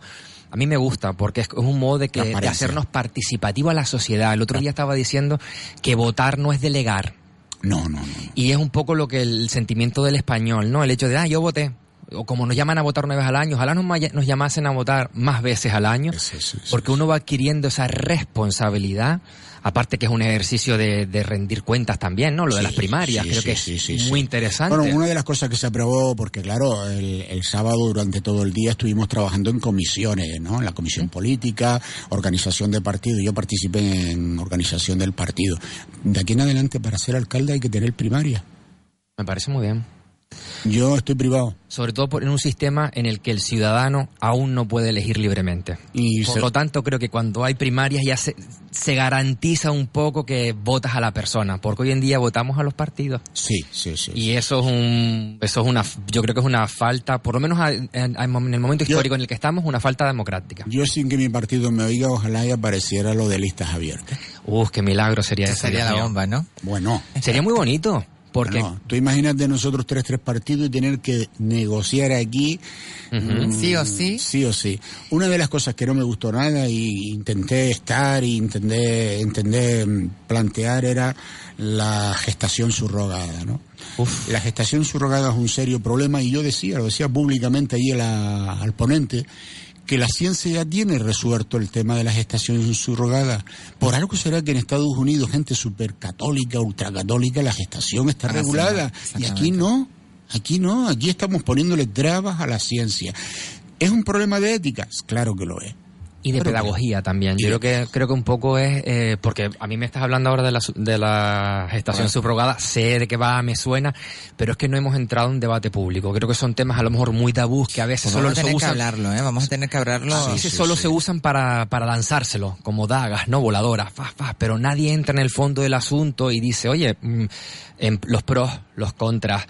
a mí me gusta porque es, un modo de, que, de hacernos participativo a la sociedad. El otro día estaba diciendo que votar no es delegar. No, no, no. Y es un poco lo que el sentimiento del español, ¿no? El hecho de, ah, yo voté. O como nos llaman a votar una vez al año, ojalá nos, nos llamasen a votar más veces al año, eso, porque uno va adquiriendo esa responsabilidad, aparte que es un ejercicio de, de rendir cuentas también, ¿no? Lo de Sí, las primarias, sí, creo que sí, es muy interesante. Bueno, una de las cosas que se aprobó, porque claro, el, el sábado durante todo el día estuvimos trabajando en comisiones, ¿no? En la comisión política, organización de partido. Yo participé en organización del partido. De aquí en adelante, para ser alcalde hay que tener primaria. Me parece muy bien. Yo estoy privado. Sobre todo por- en un sistema en el que el ciudadano aún no puede elegir libremente. Y Por se- lo tanto, creo que cuando hay primarias ya se, se garantiza un poco que votas a la persona, porque hoy en día votamos a los partidos. Sí, sí, sí. Y eso es un, eso es una, yo creo que es una falta, por lo menos a- en, en el momento Yo- histórico en el que estamos, una falta democrática. Yo sin que mi partido me oiga, ojalá y apareciera lo de listas abiertas. Uf, qué milagro sería Esa eso. sería la bomba, ¿no? Bueno, Sería muy bonito, porque bueno, tú imagínate nosotros tres, tres partidos y tener que negociar aquí mm, Sí o sí. Sí o sí. Una de las cosas que no me gustó nada y intenté estar y intenté, intenté mm, plantear era la gestación subrogada, ¿no? Uf. La gestación subrogada es un serio problema y yo decía, lo decía públicamente allí a la- al ponente, que la ciencia ya tiene resuelto el tema de la gestación subrogada. Por algo será que en Estados Unidos, gente súper católica, ultracatólica, la gestación está Ah, regulada. y aquí no, aquí no, aquí estamos poniéndole trabas a la ciencia. ¿Es un problema de ética? Claro que lo es. Y de que- pedagogía también. Yo creo que creo que un poco es eh, porque a mí me estás hablando ahora de la, de la gestación subrogada, sé de qué va, me suena, pero es que no hemos entrado en debate público. Creo que son temas a lo mejor muy tabús que a veces Pues solo vamos a se tener que usan hablarlo, ¿eh? Vamos a tener que hablarlo. a veces sí, solo sí. se usan para, para lanzárselo, como dagas, ¿no? Voladoras, fa, fa, pero nadie entra en el fondo del asunto y dice, oye, mm, em, los pros, los contras,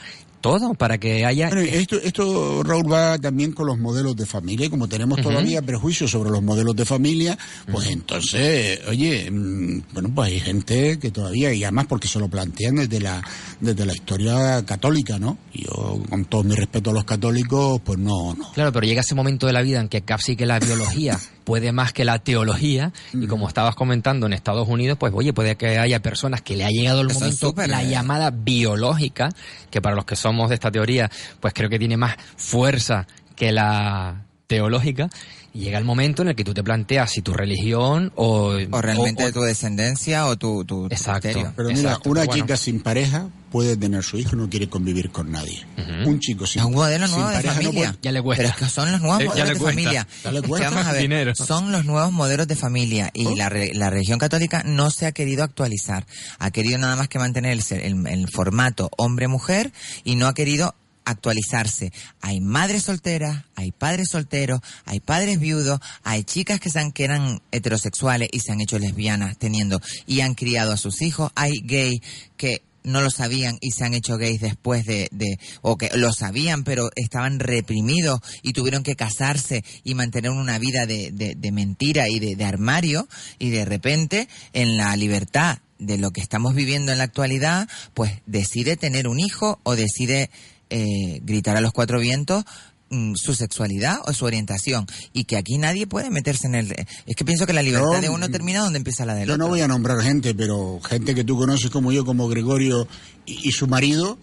todo para que haya... Bueno, esto, esto, Raúl, va también con los modelos de familia. Y como tenemos todavía prejuicios sobre los modelos de familia, pues entonces, oye, mm, bueno, pues hay gente que todavía, y además porque se lo plantean desde la, desde la historia católica, ¿no? Yo, con todo mi respeto a los católicos, pues no, no. Claro, pero llega ese momento de la vida en que casi que la biología puede más que la teología y como estabas comentando en Estados Unidos, pues oye, puede que haya personas que le ha llegado el Eso momento, la eh. llamada biológica, que para los que somos de esta teoría, pues creo que tiene más fuerza que la teológica, llega el momento en el que tú te planteas si tu religión o... O realmente o- o- tu descendencia o tu, tu Exacto. criterio. Pero mira, Exacto, una pero bueno. chica sin pareja puede tener su hijo y no quiere convivir con nadie. Un chico sin, Es un modelo sin nuevo de no familia. Ya le cuesta. Pero es que son los nuevos Eh, ya modelos de familia. Ya le cuesta. vamos a ver, Dinero. son los nuevos modelos de familia y Oh. la, re- la religión católica no se ha querido actualizar. Ha querido nada más que mantener el, ser- el- el formato hombre-mujer y no ha querido actualizarse. Hay madres solteras, hay padres solteros, hay padres viudos, hay chicas que, se han, que eran heterosexuales y se han hecho lesbianas teniendo y han criado a sus hijos, hay gay que no lo sabían y se han hecho gays después de, de, o que lo sabían pero estaban reprimidos y tuvieron que casarse y mantener una vida de, de, de mentira y de, de armario y de repente en la libertad de lo que estamos viviendo en la actualidad, pues decide tener un hijo o decide eh, gritar a los cuatro vientos mm, su sexualidad o su orientación. Y que aquí nadie puede meterse en el es que pienso que la libertad Yo, de uno termina donde empieza la del Yo otro. no voy a nombrar gente, pero gente que tú conoces como yo, como Gregorio y, y su marido,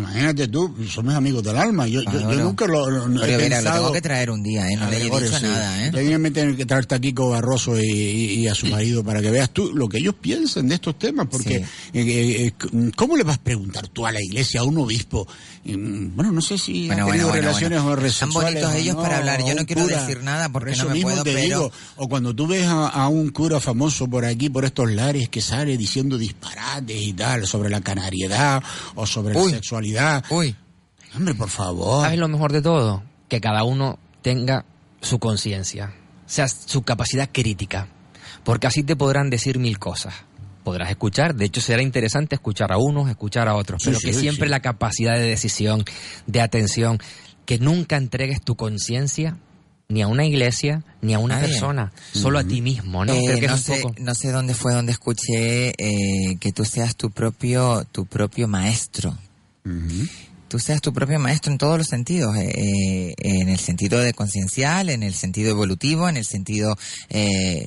imagínate tú, somos amigos del alma. Yo, yo- yo nunca lo, lo- no he Pero mira, lo pensado- tengo que traer un día, ¿eh? No a le he dicho sí. nada, ¿eh? Técnicamente tienen que traerte a Kiko Barroso y, y- y a su marido para que veas tú lo que ellos piensan de estos temas, porque Sí. eh, eh, eh, ¿cómo le vas a preguntar tú a la iglesia, a un obispo? Eh, Bueno, no sé si Bueno, ha bueno, tenido bueno, relaciones o Tan bonitos ellos para hablar. Yo no quiero decir nada porque Por eso no me mismo puedo, te pero- digo, o cuando tú ves a, a un cura famoso por aquí, por estos lares, que sale diciendo disparates y tal, sobre la canariedad o sobre Uy. la sexualidad. Uy, Hombre, por favor. ¿Sabes lo mejor de todo? Que cada uno tenga su conciencia, o sea, su capacidad crítica, porque así te podrán decir mil cosas. Podrás escuchar, de hecho será interesante escuchar a unos, escuchar a otros, Sí, pero sí, que siempre sí. la capacidad de decisión, de atención, que nunca entregues tu conciencia ni a una iglesia ni a una persona, solo a ti mismo, ¿no? Eh, Creo que no, es un sé, poco... no sé dónde fue donde escuché eh, que tú seas tu propio, tu propio maestro. Tú seas tu propio maestro en todos los sentidos, eh, eh, en el sentido de conciencial, en el sentido evolutivo, en el sentido... Eh,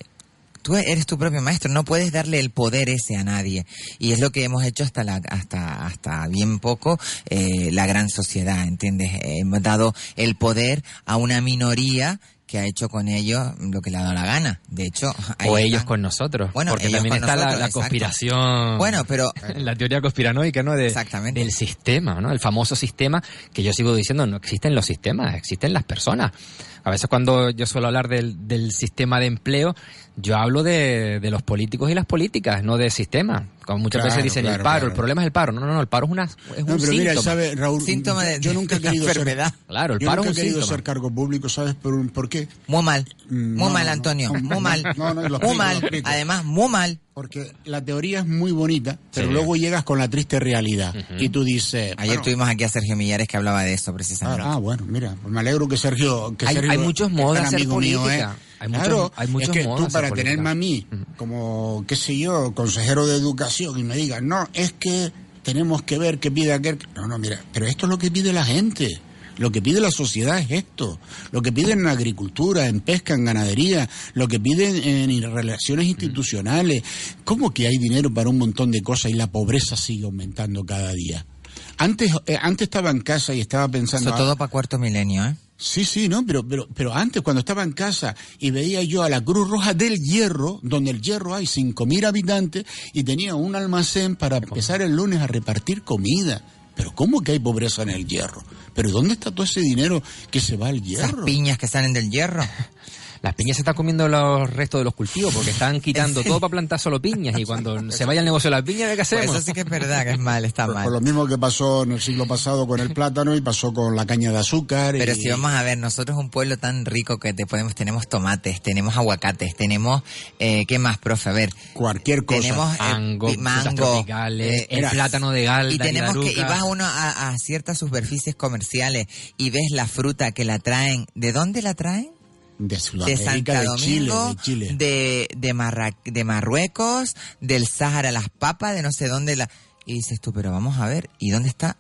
Tú eres tu propio maestro, no puedes darle el poder ese a nadie. Y es lo que hemos hecho hasta la, hasta, hasta bien poco, eh, la gran sociedad, ¿entiendes? Hemos dado el poder a una minoría que ha hecho con ellos lo que le ha dado la gana. De hecho, O ellos con nosotros, Bueno, porque también está la, nosotros, la exacto. conspiración... Bueno, pero la teoría conspiranoica, ¿no? De, Exactamente. Del sistema, ¿no? El famoso sistema que yo sigo diciendo, no existen los sistemas, existen las personas. A veces cuando yo suelo hablar del, del sistema de empleo, yo hablo de, de los políticos y las políticas, no del sistema. Como muchas Claro, veces dicen el claro, paro, claro. el problema es el paro. No, no, no, el paro es, una, es No, un pero mira, síntoma. ¿sabe, Raúl? Síntoma de- yo nunca he querido ser- enfermedad. Claro, el yo paro nunca es he un querido síntoma. ser cargo público, ¿sabes por, por qué? muy mal. Mm, Muy no, mal, Antonio. no, muy mal. no, no, muy mal. Además, muy mal. Porque la teoría es muy bonita, pero Sí. luego llegas con la triste realidad y tú dices... Ayer bueno, tuvimos aquí a Sergio Millares que hablaba de eso precisamente. Ah, bueno, mira, pues me alegro que Sergio... Que Hay- Sergio hay muchos es modos de hacer amigo mío, política. ¿eh? Hay muchos- claro, hay muchos es que modos tú para tenerme a mí como, qué sé yo, consejero de educación y me digas, no, es que tenemos que ver qué pide aquel... No, no, mira, pero esto es lo que pide la gente. Lo que pide la sociedad es esto. Lo que piden en agricultura, en pesca, en ganadería, lo que piden en relaciones institucionales. ¿Cómo que hay dinero para un montón de cosas y la pobreza sigue aumentando cada día? Antes, eh, antes estaba en casa y estaba pensando... Eso todo para cuarto milenio, ¿eh? Sí, sí, no, pero, pero, pero antes cuando estaba en casa y veía yo a la Cruz Roja del Hierro, donde el Hierro hay 5.000 habitantes y tenía un almacén para empezar el lunes a repartir comida. Pero ¿cómo que hay pobreza en el Hierro? ¿Pero dónde está todo ese dinero que se va al Hierro? piñas que salen del hierro. Las piñas se están comiendo los restos de los cultivos porque están quitando todo para plantar solo piñas y cuando se vaya el negocio de las piñas, ¿qué Pues hacemos? eso sí que es verdad, que es mal, está Por, mal. por lo mismo que pasó en el siglo pasado con el plátano y pasó con la caña de azúcar. Pero y- si vamos a ver, nosotros un pueblo tan rico que te podemos, tenemos tomates, tenemos aguacates, tenemos, eh, ¿qué más, profe? A ver, Cualquier cosa. tenemos eh, Mango, eh, el plátano de Galda y tenemos que, y vas uno a, a ciertas superficies comerciales y ves la fruta que la traen, ¿de dónde la traen? De de Sudamérica, Santo de Chile, Domingo, de Chile. de, de, Marra- de Marruecos, del Sáhara las papas, de no sé dónde la... Y dices tú, pero vamos a ver, ¿y dónde está?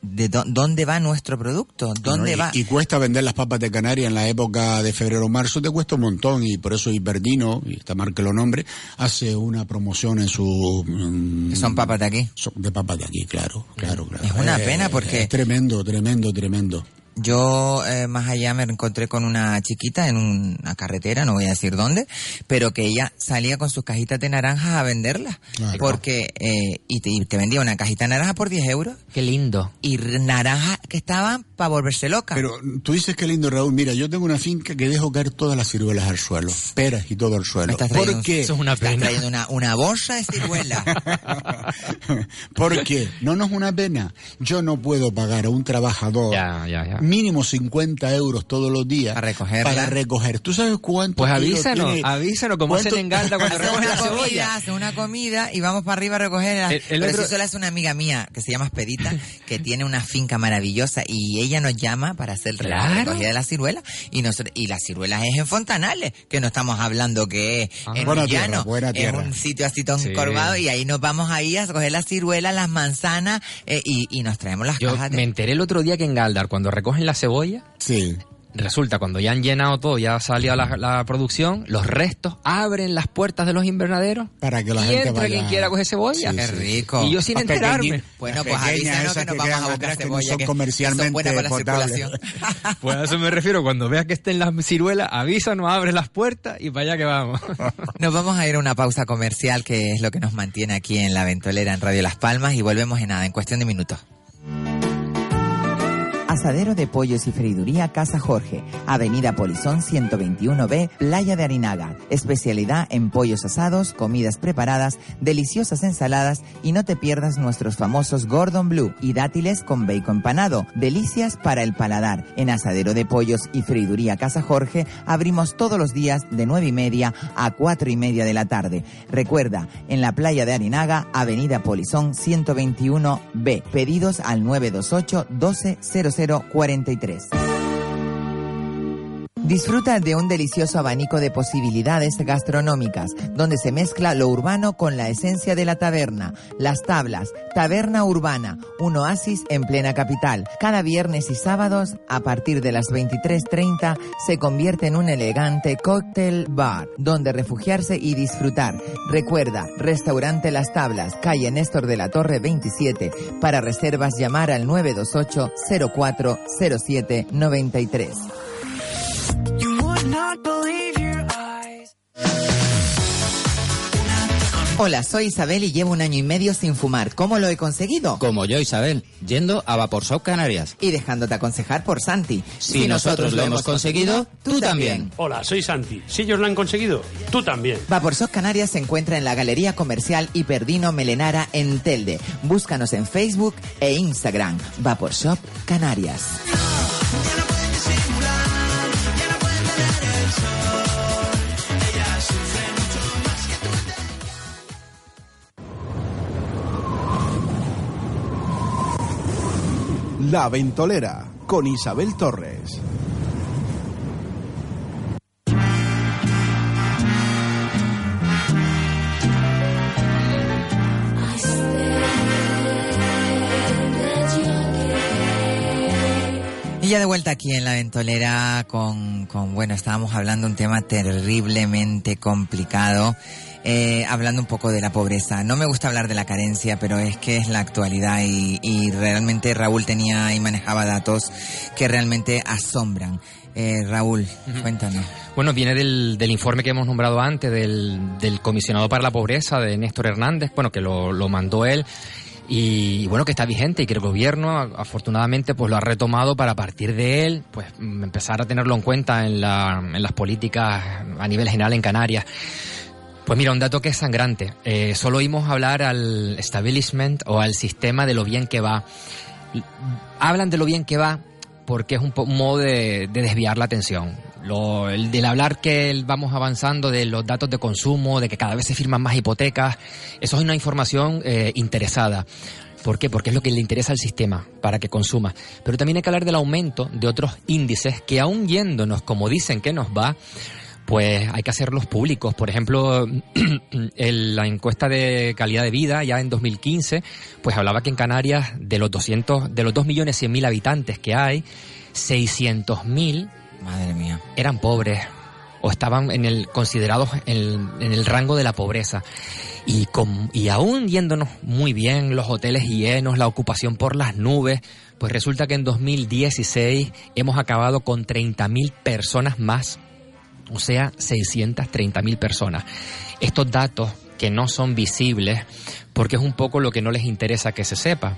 ¿De dó- dónde va nuestro producto? ¿Dónde ¿no? Y- va? Y, cuesta vender las papas de Canarias en la época de febrero-marzo, te cuesta un montón y por eso Hiperdino, y esta marca lo nombre, hace una promoción en su... mm, son papas de aquí. son de papas de aquí, claro, claro, claro. Es una pena porque- Es tremendo, tremendo, tremendo. Yo eh, más allá me encontré con una chiquita en una carretera, no voy a decir dónde, pero que ella salía con sus cajitas de naranjas a venderlas. Claro. Porque, eh, y, te, y te vendía una cajita de naranja por 10 euros Qué lindo. y r- naranjas que estaban para volverse loca. Pero tú dices que lindo, Raúl. Mira, yo tengo una finca que dejo caer todas las ciruelas al suelo, peras y todo al suelo. estás trayendo, ¿Por qué? Eso es una estás pena. trayendo una, una bolsa de ciruela. ¿Por qué? No, no es una pena. Yo no puedo pagar a un trabajador Ya, ya, ya. Mínimo 50 euros todos los días Para recogerla. para recoger. ¿Tú sabes cuánto? Pues avísanos, avísanos cuánto- hacen en Galda cuando recogen una la comida, una comida y vamos para arriba a recoger. la- El- el Pero otro- si solo es una amiga mía que se llama Expedita, que tiene una finca maravillosa y ella nos llama para hacer la recogida de las ciruelas y nosotros, y las ciruelas es en Fontanales, que no estamos hablando que es Ah. en Buena tierra, buena es tierra. un sitio así tan Sí. encorvado y ahí nos vamos ahí a recoger las ciruelas, las manzanas eh, y, y nos traemos las Yo cajas de... me enteré el otro día que en Galdar, cuando recogen la cebolla, Sí. resulta cuando ya han llenado todo, ya salió la, la producción, los restos abren las puertas de los invernaderos Para que la y gente entra vaya- quien quiera coger cebolla. Sí, Qué rico. Y yo sin Las enterarme. pequeñi- Bueno, pues avísanos que nos que vamos a buscar atrás, que no cebolla, son que- que comercialmente son buenas para la. Pues a eso me refiero, cuando veas que estén las ciruelas, avísanos, abre las puertas y para allá que vamos. Nos vamos a ir a una pausa comercial que es lo que nos mantiene aquí en la ventolera en Radio Las Palmas y volvemos en nada, en cuestión de minutos. Asadero de Pollos y Freiduría Casa Jorge, Avenida Polizón 121B, Playa de Arinaga. Especialidad en pollos asados, comidas preparadas, deliciosas ensaladas y no te pierdas nuestros famosos Gordon Blue y dátiles con bacon empanado. Delicias para el paladar. En Asadero de Pollos y Freiduría Casa Jorge abrimos todos los días de 9 y media a 4 y media de la tarde. Recuerda, en la Playa de Arinaga, Avenida Polizón 121B. Pedidos al 928 12 0043. Disfruta de un delicioso abanico de posibilidades gastronómicas, donde se mezcla lo urbano con la esencia de la taberna. Las Tablas, Taberna Urbana, un oasis en plena capital. Cada viernes y sábados, a partir de las 23.30, se convierte en un elegante cóctel bar, donde refugiarse y disfrutar. Recuerda, Restaurante Las Tablas, calle Néstor de la Torre 27. Para reservas, llamar al 928 04 07 93. Hola, soy Isabel y llevo un año y medio sin fumar. ¿Cómo lo he conseguido? Como yo, Isabel, yendo a Vapor Shop Canarias. Y dejándote aconsejar por Santi. Si nosotros lo hemos conseguido, tú también. Hola, soy Santi. Si ellos lo han conseguido, tú también. Vaporshop Canarias se encuentra en la Galería Comercial Hiperdino Melenara en Telde. Búscanos en Facebook e Instagram. Vaporshop Canarias. La Ventolera con Isabel Torres. Y ya de vuelta aquí en la ventolera con, con bueno, estábamos hablando un tema terriblemente complicado, eh, hablando un poco de la pobreza. No me gusta hablar de la carencia, pero es que es la actualidad y, y realmente Raúl tenía y manejaba datos que realmente asombran. Eh, Raúl, cuéntanos. Bueno, viene del, del informe que hemos nombrado antes, del, del comisionado para la pobreza de Néstor Hernández, bueno, que lo, lo mandó él. Y bueno, que está vigente y que el gobierno afortunadamente pues lo ha retomado para a partir de él pues mm, empezar a tenerlo en cuenta en, la, en las políticas a nivel general en Canarias. Pues mira, un dato que es sangrante. Eh, solo oímos hablar al establishment o al sistema de lo bien que va. Hablan de lo bien que va porque es un, un modo de, de desviar la atención. Lo, el del hablar que vamos avanzando de los datos de consumo, de que cada vez se firman más hipotecas, eso es una información eh, interesada. ¿Por qué? Porque es lo que le interesa al sistema para que consuma. Pero también hay que hablar del aumento de otros índices que aún yéndonos como dicen que nos va, pues hay que hacerlos públicos. Por ejemplo, el- la encuesta de calidad de vida ya en 2015, pues hablaba que en Canarias de los 200, de los 2 millones 100 mil habitantes que hay, 600 mil Madre mía. eran pobres o estaban en el considerados en, en el rango de la pobreza. Y, con, y aún yéndonos muy bien, los hoteles llenos, la ocupación por las nubes, pues resulta que en 2016 hemos acabado con 30.000 personas más, o sea, 630.000 personas. Estos datos que no son visibles, porque es un poco lo que no les interesa que se sepa.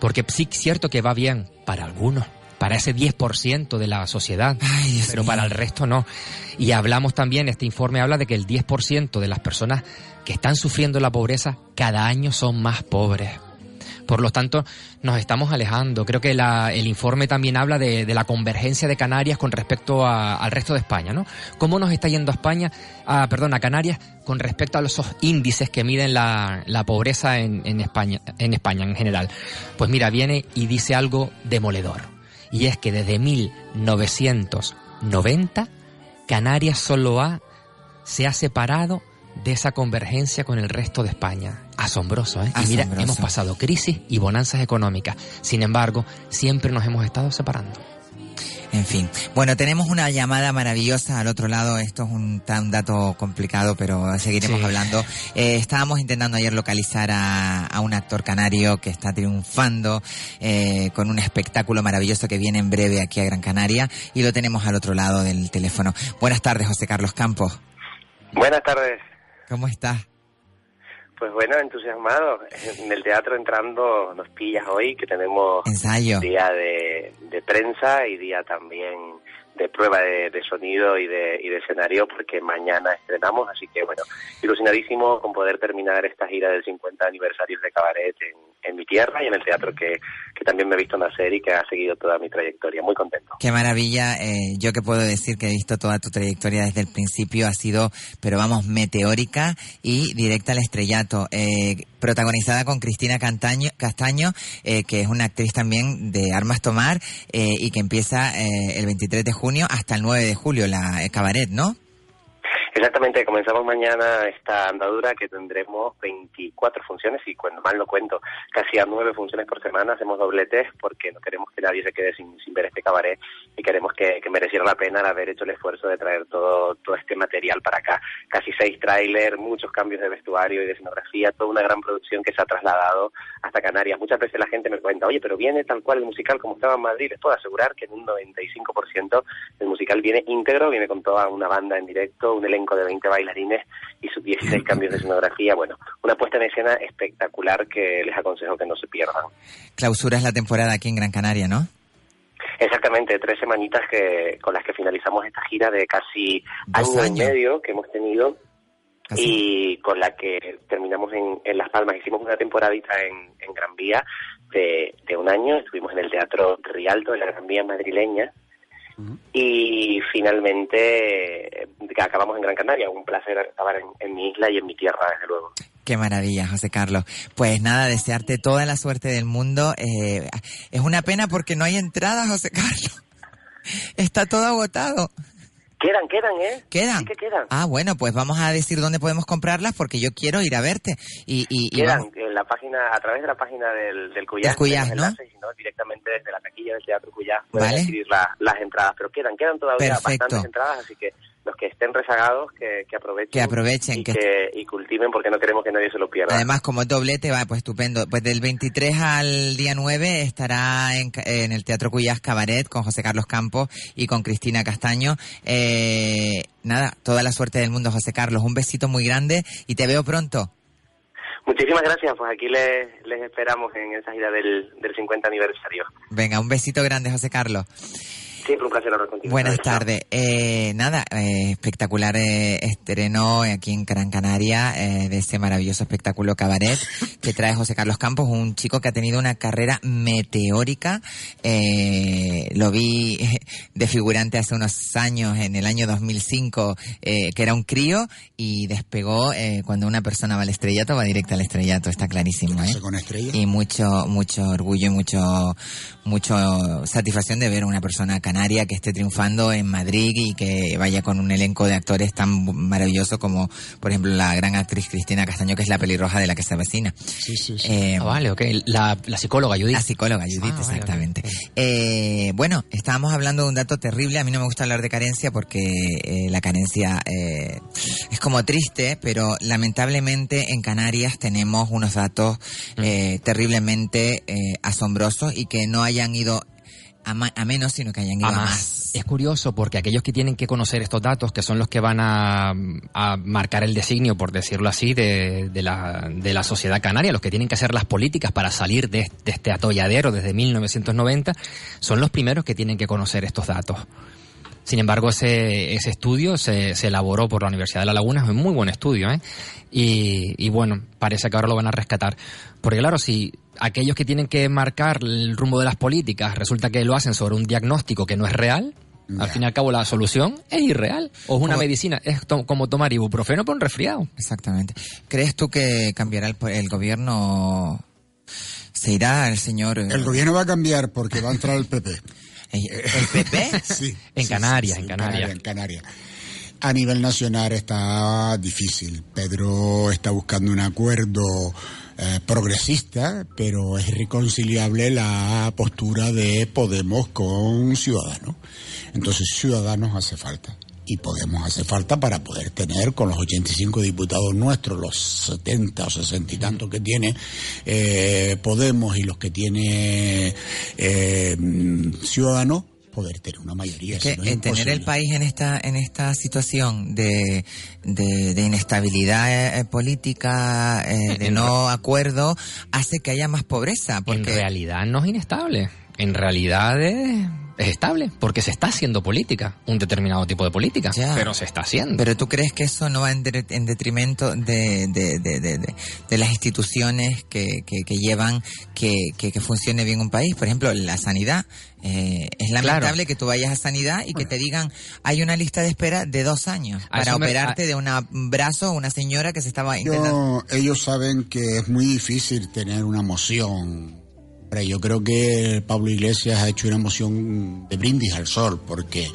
Porque sí es cierto que va bien para algunos, para ese 10% de la sociedad, Ay, pero mío. para el resto no. Y hablamos también, este informe habla de que el 10% de las personas que están sufriendo la pobreza cada año son más pobres. Por lo tanto, nos estamos alejando. Creo que la- el informe también habla de, la convergencia de Canarias con respecto a- al resto de España, ¿no? ¿Cómo nos está yendo a España, a, perdón, a Canarias con respecto a los índices que miden la, la pobreza en, en España, en España en general? Pues mira, viene y dice algo demoledor. Y es que desde 1990 Canarias solo ha se ha separado de esa convergencia con el resto de España. Asombroso, ¿eh? Y mira, hemos pasado crisis y bonanzas económicas. Sin embargo, siempre nos hemos estado separando. En fin. Bueno, tenemos una llamada maravillosa al otro lado. Esto es un, un dato complicado, pero seguiremos Sí. hablando. Eh, estábamos intentando ayer localizar a, a un actor canario que está triunfando eh, con un espectáculo maravilloso que viene en breve aquí a Gran Canaria y lo tenemos al otro lado del teléfono. Buenas tardes, José Carlos Campos. Buenas tardes. ¿Cómo estás? Pues bueno, entusiasmado. En el teatro entrando nos pillas hoy que tenemos Ensayo. día de, de prensa y día también de prueba de, de sonido y de, y de escenario porque mañana estrenamos, así que bueno, ilusionadísimo con poder terminar esta gira del 50 aniversario de Cabaret en, en mi tierra y en el teatro que, que también me he visto nacer y que ha seguido toda mi trayectoria. Muy contento. Qué maravilla. eh, yo que puedo decir que he visto toda tu trayectoria desde el principio ha sido, pero vamos, meteórica y directa al estrellato. Eh, protagonizada con Cristina Cantaño, Castaño, eh, que es una actriz también de Armas Tomar eh, y que empieza eh, el 23 de junio hasta el 9 de julio, la cabaret, ¿no? Exactamente, comenzamos mañana esta andadura que tendremos 24 funciones y cuando mal no cuento, casi a nueve funciones por semana hacemos dobletes porque no queremos que nadie se quede sin, sin ver este cabaret y queremos que, que mereciera la pena haber hecho el esfuerzo de traer todo, todo este material para acá. Casi seis trailers, muchos cambios de vestuario y de escenografía, toda una gran producción que se ha trasladado hasta Canarias. Muchas veces la gente me cuenta, oye, pero viene tal cual el musical como estaba en Madrid. Les puedo asegurar que en un 95% el musical viene íntegro, viene con toda una banda en directo, un elenco de 20 bailarines y sus 16 cambios de escenografía. Bueno, una puesta en escena espectacular que les aconsejo que no se pierdan. Clausuras la temporada aquí en Gran Canaria, ¿no? Exactamente, tres semanitas que con las que finalizamos esta gira de casi año años. y medio que hemos tenido Casi. y con la que terminamos en, en Las Palmas. Hicimos una temporadita en, en Gran Vía de, de un año, estuvimos en el Teatro Rialto de la Gran Vía madrileña y finalmente eh, acabamos en Gran Canaria. Un placer acabar en, en mi isla y en mi tierra, desde luego. Qué maravilla, José Carlos. Pues nada, desearte toda la suerte del mundo. Eh, es una pena porque no hay entradas, José Carlos. Está todo agotado. Quedan, quedan, ¿eh? ¿Quedan? Sí que quedan. Ah, bueno, pues vamos a decir dónde podemos comprarlas porque yo quiero ir a verte. Y, y, y Quedan vamos- en la página, a través de la página del, del Cuyás, Del tenemos ¿no? enlaces, y no directamente desde la taquilla del Teatro Cuyás pueden Vale. adquirir la- las entradas, pero quedan, quedan todavía Perfecto. bastantes entradas, así que los que estén rezagados que, que aprovechen, Que aprovechen, y, que- que, y cultiven porque no queremos que nadie se lo pierda. Además, como es doblete, va, pues estupendo. Pues del 23 al día 9 estará en, en el Teatro Cuyás Cabaret con José Carlos Campos y con Cristina Castaño. Eh, nada, toda la suerte del mundo, José Carlos. Un besito muy grande y te veo pronto. Muchísimas gracias, pues aquí les, les esperamos en esa gira del, del 50 aniversario. Venga, un besito grande, José Carlos. Siempre un placer hablar contigo. Buenas tardes. Eh, nada, eh, espectacular eh, estreno aquí en Gran Canaria eh, de ese maravilloso espectáculo cabaret que trae José Carlos Campos, un chico que ha tenido una carrera meteórica. Eh, lo vi de figurante hace unos años, en el año 2005, eh, que era un crío y despegó eh, cuando una persona va al estrellato, va directa al estrellato, está clarísimo. ¿eh? Hace con estrella. y mucho mucho orgullo y mucho mucho satisfacción de ver a una persona canaria que esté triunfando en Madrid y que vaya con un elenco de actores tan maravilloso como por ejemplo la gran actriz Cristina Castaño que es la pelirroja de la que se avecina Sí, sí, sí. Eh, Ah, vale, ok. La, la psicóloga Judith. la psicóloga Judith, Ah, exactamente. vale. Eh, bueno, estábamos hablando de un dato terrible. A mí no me gusta hablar de carencia porque eh, la carencia eh, es como triste, pero lamentablemente en Canarias tenemos unos datos eh, terriblemente eh, asombrosos y que no hayan ido a, a menos, sino que hayan ido a a, más. más. Es curioso porque aquellos que tienen que conocer estos datos, que son los que van a, a marcar el designio, por decirlo así, de, de la, de la sociedad canaria, los que tienen que hacer las políticas para salir de, de este atolladero desde 1990, son los primeros que tienen que conocer estos datos. Sin embargo, ese, ese estudio se, se elaboró por la Universidad de La Laguna, es un muy buen estudio, ¿eh? Y, y bueno, parece que ahora lo van a rescatar. Porque claro, si aquellos que tienen que marcar el rumbo de las políticas resulta que lo hacen sobre un diagnóstico que no es real, al fin y al cabo la solución es irreal. O es una Como- medicina, es to- como tomar ibuprofeno para un resfriado. Exactamente. ¿Crees tú que cambiará el, po- el gobierno? ¿Se irá el señor? eh, El gobierno va a cambiar porque va a entrar el PP. ¿El PP? sí. En sí, Canarias, sí, en Canarias. En Canarias. A nivel nacional está difícil. Pedro está buscando un acuerdo eh, progresista, pero es irreconciliable la postura de Podemos con Ciudadanos. Entonces Ciudadanos hace falta. Y Podemos hace falta para poder tener con los 85 diputados nuestros, los 70 o 60 y tantos que tiene eh, Podemos y los que tiene eh, mm, Ciudadanos, poder tener una mayoría. Es que si no es en tener el país en esta en esta situación de, de, de inestabilidad eh, política, eh, de En no acuerdo, hace que haya más pobreza. En Porque realidad no es inestable. En realidad es, es estable, porque se está haciendo política, un determinado tipo de política, Ya. pero se está haciendo. Pero tú crees que eso no va en, de- en detrimento de, de, de, de, de- de las instituciones que, que, que llevan que, que, que funcione bien un país. Por ejemplo, la sanidad. Eh, es lamentable que tú vayas a sanidad y que te digan hay una lista de espera de dos años para me- operarte a- de un brazo a una señora que se estaba intentando. Yo- ellos saben que es muy difícil tener una moción. Yo creo que Pablo Iglesias ha hecho una moción de brindis al sol, porque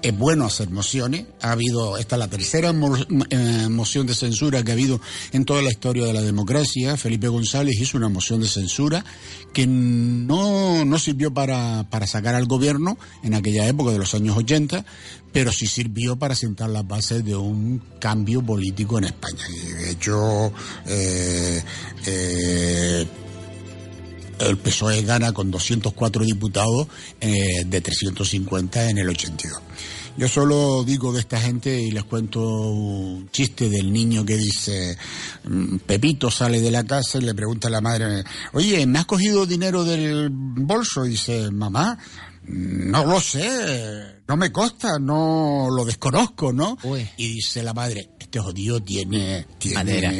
es bueno hacer mociones. Ha habido, esta es la tercera eh, moción de censura que ha habido en toda la historia de la democracia. Felipe González hizo una moción de censura que no, no sirvió para, para sacar al gobierno en aquella época de los años 80, pero sí sirvió para sentar las bases de un cambio político en España. Y de hecho, eh, eh, el PSOE gana con 204 diputados eh, de 350 en el 82. Yo solo digo de esta gente y les cuento un chiste del niño que dice, mm, Pepito sale de la casa y le pregunta a la madre, oye, ¿me has cogido dinero del bolso? Y dice, mamá, no lo sé, no me consta, no lo desconozco, ¿no? Y dice la madre, este jodido tiene, tiene Madera.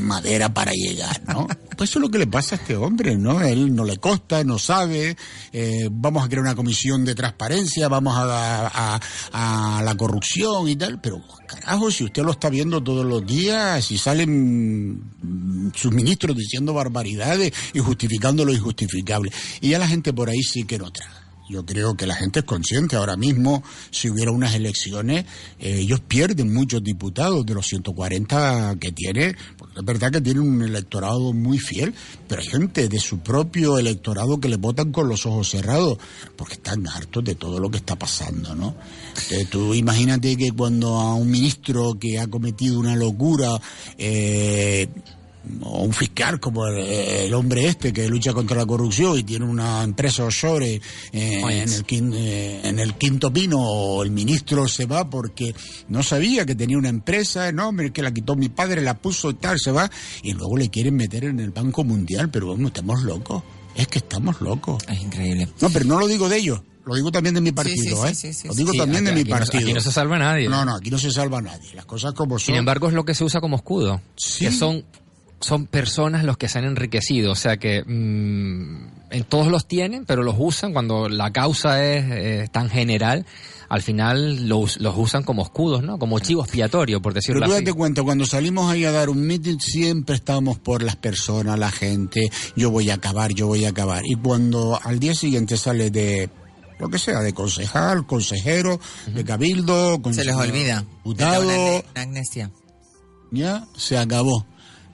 madera para llegar, ¿no? Pues eso es lo que le pasa a este hombre, ¿no? Él no le consta, no sabe, eh, vamos a crear una comisión de transparencia, vamos a, a, a la corrupción y tal, pero carajo, si usted lo está viendo todos los días, si salen mm, sus ministros diciendo barbaridades y justificando lo injustificable, y ya la gente por ahí sí que no traga. Yo creo que la gente es consciente ahora mismo, si hubiera unas elecciones, eh, ellos pierden muchos diputados de los 140 que tiene, porque es verdad que tiene un electorado muy fiel, pero hay gente de su propio electorado que le votan con los ojos cerrados, porque están hartos de todo lo que está pasando, ¿no? Entonces, tú imagínate que cuando a un ministro que ha cometido una locura, eh, o un fiscal como el, el hombre este que lucha contra la corrupción y tiene una empresa offshore eh, en, el, quin- eh, en el quinto pino o el ministro se va porque no sabía que tenía una empresa, no, hombre, que la quitó mi padre, la puso y tal, se va y luego le quieren meter en el Banco Mundial, pero vamos, estamos locos, es que estamos locos. Es increíble. No, pero no lo digo de ellos. Lo digo también de mi partido, sí, ¿eh? sí, lo digo también de mi aquí no partido. aquí no se salva nadie. No, no, aquí no se salva nadie. Las cosas como son. Sin embargo, es lo que se usa como escudo. Que son, son personas los que se han enriquecido. O sea que mm, en todos los tienen, pero los usan cuando la causa es eh, tan general. Al final los, los usan como escudos, ¿no? Como chivo expiatorio, por decirlo Pero tú así. date cuenta, cuando salimos ahí a dar un meeting siempre estamos por las personas, la gente, yo voy a acabar, yo voy a acabar. Y cuando al día siguiente sale de lo que sea, de concejal, consejero, de cabildo, Se les olvida. diputado, una, una amnesia. ya se acabó.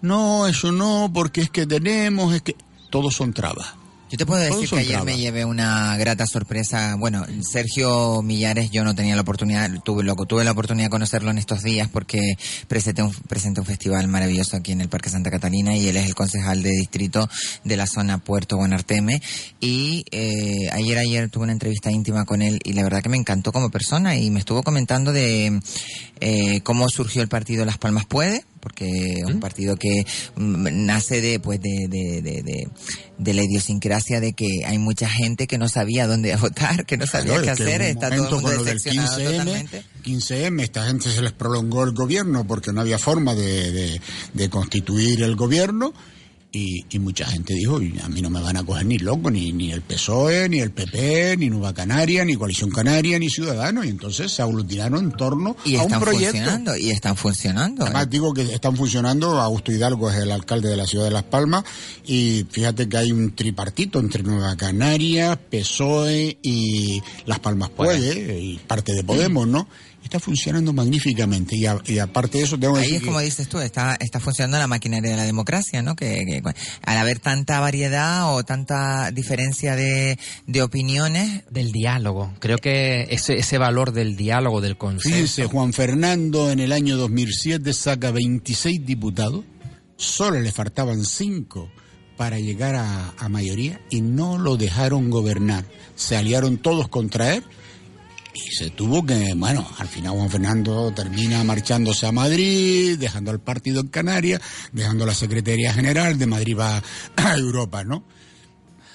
No, eso no, porque es que tenemos, es que todos son trabas. Yo te puedo decir que ayer me llevé una grata sorpresa. Bueno, Sergio Millares yo no tenía la oportunidad, tuve, lo, tuve la oportunidad de conocerlo en estos días porque presenté un, presenté un festival maravilloso aquí en el Parque Santa Catalina y él es el concejal de distrito de la zona Puerto Buenarteme. Y eh, ayer, ayer tuve una entrevista íntima con él y la verdad que me encantó como persona y me estuvo comentando de eh, cómo surgió el partido Las Palmas Puede porque es un partido que mm, nace de pues de, de, de, de, la idiosincrasia de que hay mucha gente que no sabía dónde votar, que no sabía Claro, qué es que hacer, un está todo el momento mundo con lo del decepcionado 15M, totalmente. 15M, esta gente se les prolongó el gobierno porque no había forma de, de- de constituir el gobierno Y, y mucha gente dijo, "Y a mí no me van a coger ni loco, ni, ni el PSOE, ni el PP, ni Nueva Canaria, ni Coalición Canaria, ni Ciudadanos. Y entonces se aglutinaron en torno Y a un están proyecto. funcionando, y están funcionando. Además digo que están funcionando, Augusto Hidalgo es el alcalde de la ciudad de Las Palmas y fíjate que hay un tripartito entre Nueva Canarias, PSOE y Las Palmas Puede, y parte de Podemos, ¿no? Está funcionando magníficamente y, a- y aparte de eso tengo que Ahí es como dices tú, está, está funcionando la maquinaria de la democracia, ¿no? Que, que al haber tanta variedad o tanta diferencia de, de opiniones, Del diálogo. Creo que ese, ese valor del diálogo, del consenso. Fíjense, Juan Fernando en el año 2007 saca 26 diputados, solo le faltaban 5 para llegar a, a mayoría y no lo dejaron gobernar. Se aliaron todos contra él y se tuvo que, bueno, al final Juan Fernando termina marchándose a Madrid, dejando al partido en Canarias, dejando la Secretaría General, de Madrid va a Europa, ¿no?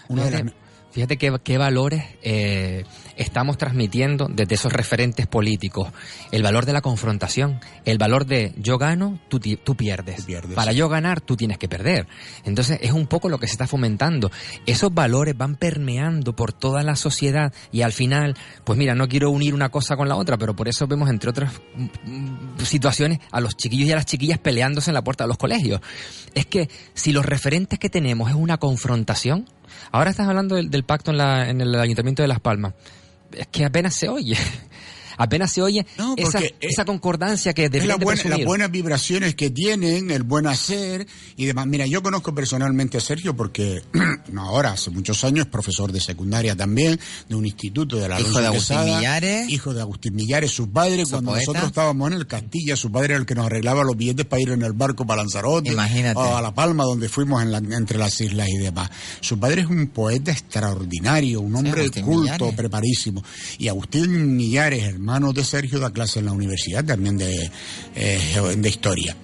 Una de las- Fíjate, qué, qué valores eh, estamos transmitiendo desde esos referentes políticos. El valor de la confrontación, el valor de yo gano, tú, tú pierdes. Tú pierdes, Para yo ganar, tú tienes que perder. Entonces es un poco lo que se está fomentando. Esos valores van permeando por toda la sociedad y al final, pues mira, no quiero unir una cosa con la otra, pero por eso vemos, entre otras mm, mm, situaciones, a los chiquillos y a las chiquillas peleándose en la puerta de los colegios. Es que si los referentes que tenemos es una confrontación, Ahora estás hablando del, pacto en, la- en el Ayuntamiento de Las Palmas. Es que apenas se oye. Apenas se oye No, esa, porque, eh, esa concordancia que Es deberían la buena- las buenas vibraciones que tienen, el buen hacer y demás. Mira, yo conozco personalmente a Sergio porque, no ahora, hace muchos años, profesor de secundaria también, de un instituto de la Hijo de Agustín Quesada, Millares. Hijo de Agustín Millares, su padre, Su cuando poeta. nosotros estábamos en el Castilla, su padre era el que nos arreglaba los billetes para ir en el barco para Lanzarote, Imagínate. o a La Palma, donde fuimos en la- entre las islas y demás. Su padre es un poeta extraordinario, un hombre Agustín culto, Millares. preparadísimo. Y Agustín Millares, hermano de Sergio, da clase en la universidad también de, eh, de historia.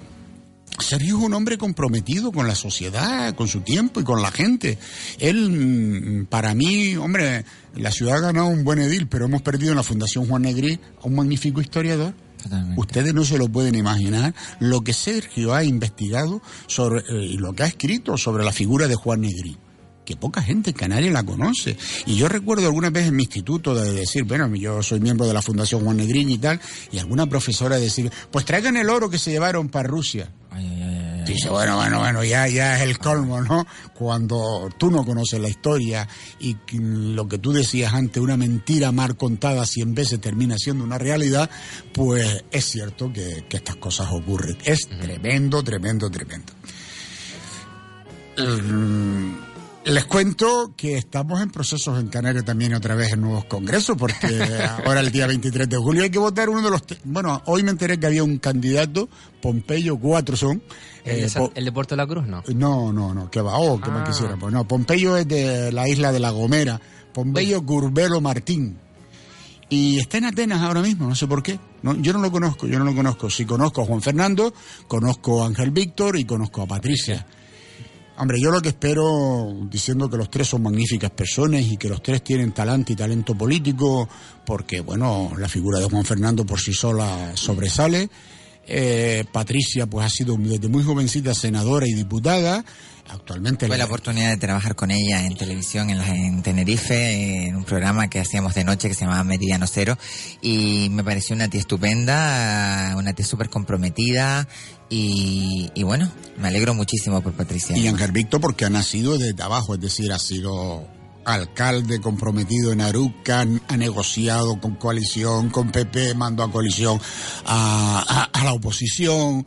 Sergio es un hombre comprometido con la sociedad, con su tiempo y con la gente. Él, mm, para mí, hombre, la ciudad ha ganado un buen edil, pero hemos perdido en la Fundación Juan Negri a un magnífico historiador. Totalmente. Ustedes no se lo pueden imaginar lo que Sergio ha investigado sobre, eh, y lo que ha escrito sobre la figura de Juan Negri. Que poca gente en Canarias la conoce. Y yo recuerdo alguna vez en mi instituto de decir, bueno, yo soy miembro de la Fundación Juan Negrín y tal, y alguna profesora decir, pues traigan el oro que se llevaron para Rusia. Ay, ay, ay, ay. Dice, bueno, bueno, bueno, ya, ya es el colmo, ¿no? Cuando tú no conoces la historia y lo que tú decías antes, una mentira mal contada cien veces termina siendo una realidad, pues es cierto que, que estas cosas ocurren. Es tremendo, tremendo, tremendo. Mm, Les cuento que estamos en procesos en Canarias también otra vez en nuevos congresos, porque ahora el día 23 de julio hay que votar uno de los... Bueno, hoy me enteré que había un candidato, Pompeyo, cuatro son. ¿El, de eh, el de Puerto de la Cruz, no? no, no, no, que va, oh, que más Ah. quisiera. Pues no, Pompeyo es de la isla de La Gomera, Pompeyo Curbelo Martín. Y está en Atenas ahora mismo, no sé por qué. No, yo no lo conozco, yo no lo conozco. Sí conozco a Juan Fernando, conozco a Ángel Víctor y conozco a Patricia. Hombre, yo lo que espero, diciendo que los tres son magníficas personas y que los tres tienen talante y talento político, porque, bueno, la figura de Juan Fernando por sí sola sobresale. Eh, Patricia, pues ha sido desde muy jovencita senadora y diputada. Actualmente Tuve la- la oportunidad de trabajar con ella en televisión en, la- en Tenerife, en un programa que hacíamos de noche que se llamaba Meridiano Cero, y me pareció una tía estupenda, una tía súper comprometida, y, y bueno, me alegro muchísimo por Patricia. y Ángel Víctor porque ha nacido desde abajo, es decir, ha sido alcalde comprometido en Aruca, ha negociado con coalición, con PP, mandó a coalición a, a- a la oposición.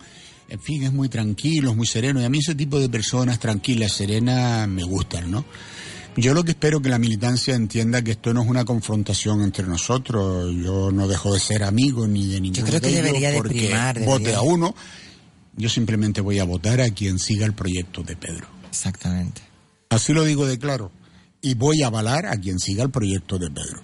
En fin, es muy tranquilo, es muy sereno. Y a mí ese tipo de personas tranquilas, serenas, me gustan, ¿no? Yo lo que espero que la militancia entienda que esto no es una confrontación entre nosotros. Yo no dejo de ser amigo ni de ninguno creo que de ellos debería de porque primar, vote a uno. Yo simplemente voy a votar a quien siga el proyecto de Pedro. Exactamente. Así lo digo de claro. Y voy a avalar a quien siga el proyecto de Pedro.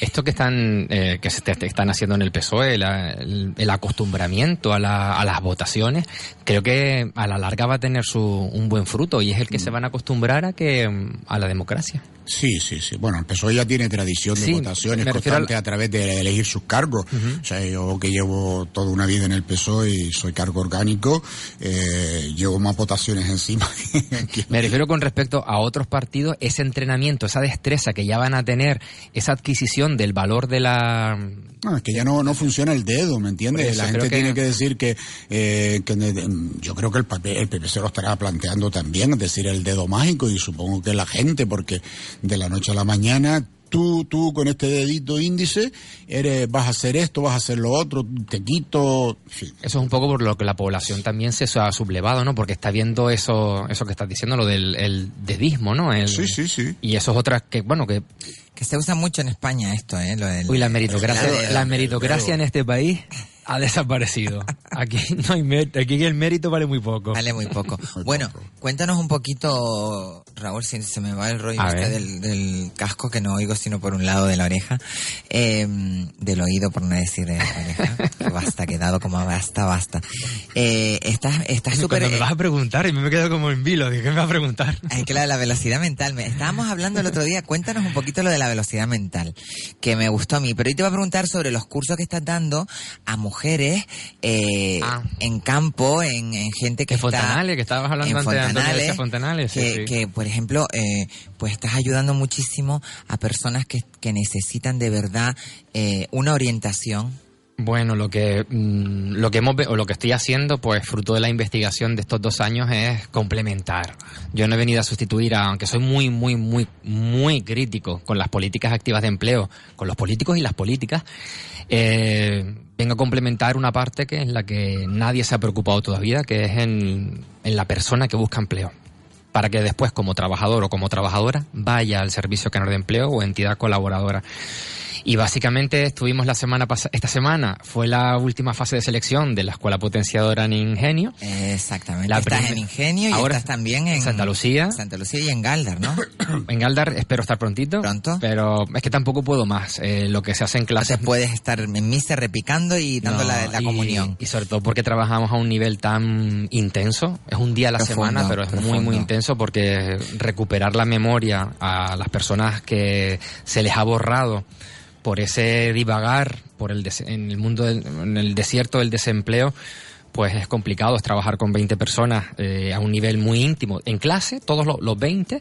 Esto que están eh, que se te- te están haciendo en el PSOE, la- el, el acostumbramiento a, la- a las votaciones, creo que a la larga va a tener su, un buen fruto y es el que se van a acostumbrar a que mm, a la democracia. Sí, sí, sí. Bueno, el PSOE ya tiene tradición de Sí, votaciones constantes a través de elegir sus cargos. O sea, yo que llevo toda una vida en el PSOE y soy cargo orgánico, eh, llevo más votaciones encima. que- Me refiero con respecto a otros partidos, ese entrenamiento, esa destreza que ya van a tener, esa adquisición del valor de la... No, es que ya no, no funciona el dedo, ¿me entiendes? Eso, la gente que- tiene que decir que, eh, que yo creo que el, papel, el PP se lo estará planteando también, es decir, el dedo mágico y supongo que la gente, porque de la noche a la mañana tú, tú con este dedito índice eres, vas a hacer esto, vas a hacer lo otro, te quito, fin. Eso es un poco por lo que la población también se ha sublevado, ¿no? Porque está viendo eso, eso que estás diciendo, lo del el dedismo, ¿no? El- Sí, sí, sí. Y eso es otra que, bueno, que... Que se usa mucho en España esto, ¿eh? Lo del- Uy, la meritocracia, el- la meritocracia en este país ha desaparecido. Aquí no hay mérito, aquí el mérito vale muy poco. Vale muy poco. Bueno, cuéntanos un poquito, Raúl, si se me va el rollo este del, del casco que no oigo sino por un lado de la oreja, eh, del oído por no decir de la oreja. basta, quedado como basta, basta. Eh, estás estás súper... Cuando me vas a preguntar y me he quedado como en vilo, dije, ¿qué me vas a preguntar? Ay, claro, la velocidad mental. Me, estábamos hablando el otro día, cuéntanos un poquito lo de la velocidad mental, que me gustó a mí. Pero hoy te voy a preguntar sobre los cursos que estás dando a mujeres eh, Ah. en campo, en, en gente que En está... Fontanales, que estabas hablando antes de Fontanales, García Fontanales, sí, que, sí. que, por ejemplo, eh, pues estás ayudando muchísimo a personas que, que necesitan de verdad eh, una orientación. Bueno, lo que mm, lo que hemos o lo que estoy haciendo, pues fruto de la investigación de estos dos años es complementar. Yo no he venido a sustituir, a- aunque soy muy, muy, muy, muy crítico con las políticas activas de empleo, con los políticos y las políticas. eh, vengo a complementar una parte que es la que nadie se ha preocupado todavía, que es en, en la persona que busca empleo para que después como trabajador o como trabajadora vaya al servicio canal de empleo o entidad colaboradora. Y básicamente estuvimos la semana pasada, esta semana fue la última fase de selección de la Escuela Potenciadora en Ingenio. Exactamente. La estás en Ingenio y Ahora estás también en Santa Lucía. Santa Lucía y en Galdar, ¿no? En Galdar espero estar prontito. Pronto. Pero es que tampoco puedo más. Eh, lo que se hace en clases... Entonces puedes estar en misa repicando y dando No, la, la y- comunión. Y sobre todo porque trabajamos a un nivel tan intenso. Es un día a la Profundo, semana, pero es muy, profundo. muy intenso porque recuperar la memoria a las personas que se les ha borrado por ese divagar por el en el mundo del, en el desierto del desempleo pues es complicado, es trabajar con 20 personas eh, a un nivel muy íntimo, en clase, todos los, los 20,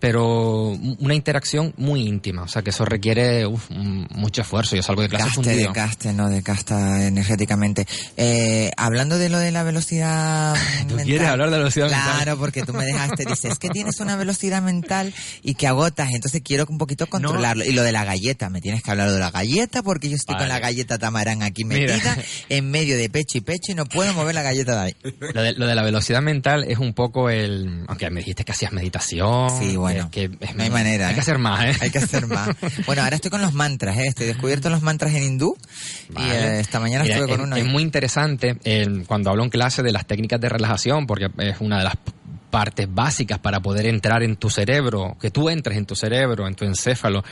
pero una interacción muy íntima, o sea que eso requiere uf, mucho esfuerzo, yo salgo de clase Gaste, fundido. desgaste, no desgasta energéticamente. Eh, hablando de lo de la velocidad ¿Tú mental. quieres hablar de la velocidad claro, mental? porque tú me dejaste, dices, es que tienes una velocidad mental y que agotas, entonces quiero un poquito controlarlo. Y lo de la galleta, me tienes que hablar de la galleta porque yo estoy con la galleta tamarán aquí Mira. metida en medio de pecho y pecho y no puedo mover la galleta de ahí. Lo de, lo de la velocidad mental es un poco el... Aunque me dijiste que hacías meditación. Sí, bueno, es que no hay manera, Hay que ¿eh? hacer más, ¿eh? Hay que hacer más. Bueno, ahora estoy con los mantras, ¿eh? Estoy descubierto los mantras en hindú y eh, esta mañana Mira, estuve con es, uno. es ahí. muy interesante eh, cuando hablo en clase de las técnicas de relajación, porque es una de las partes básicas para poder entrar en tu cerebro, que tú entres en tu cerebro, en tu encéfalo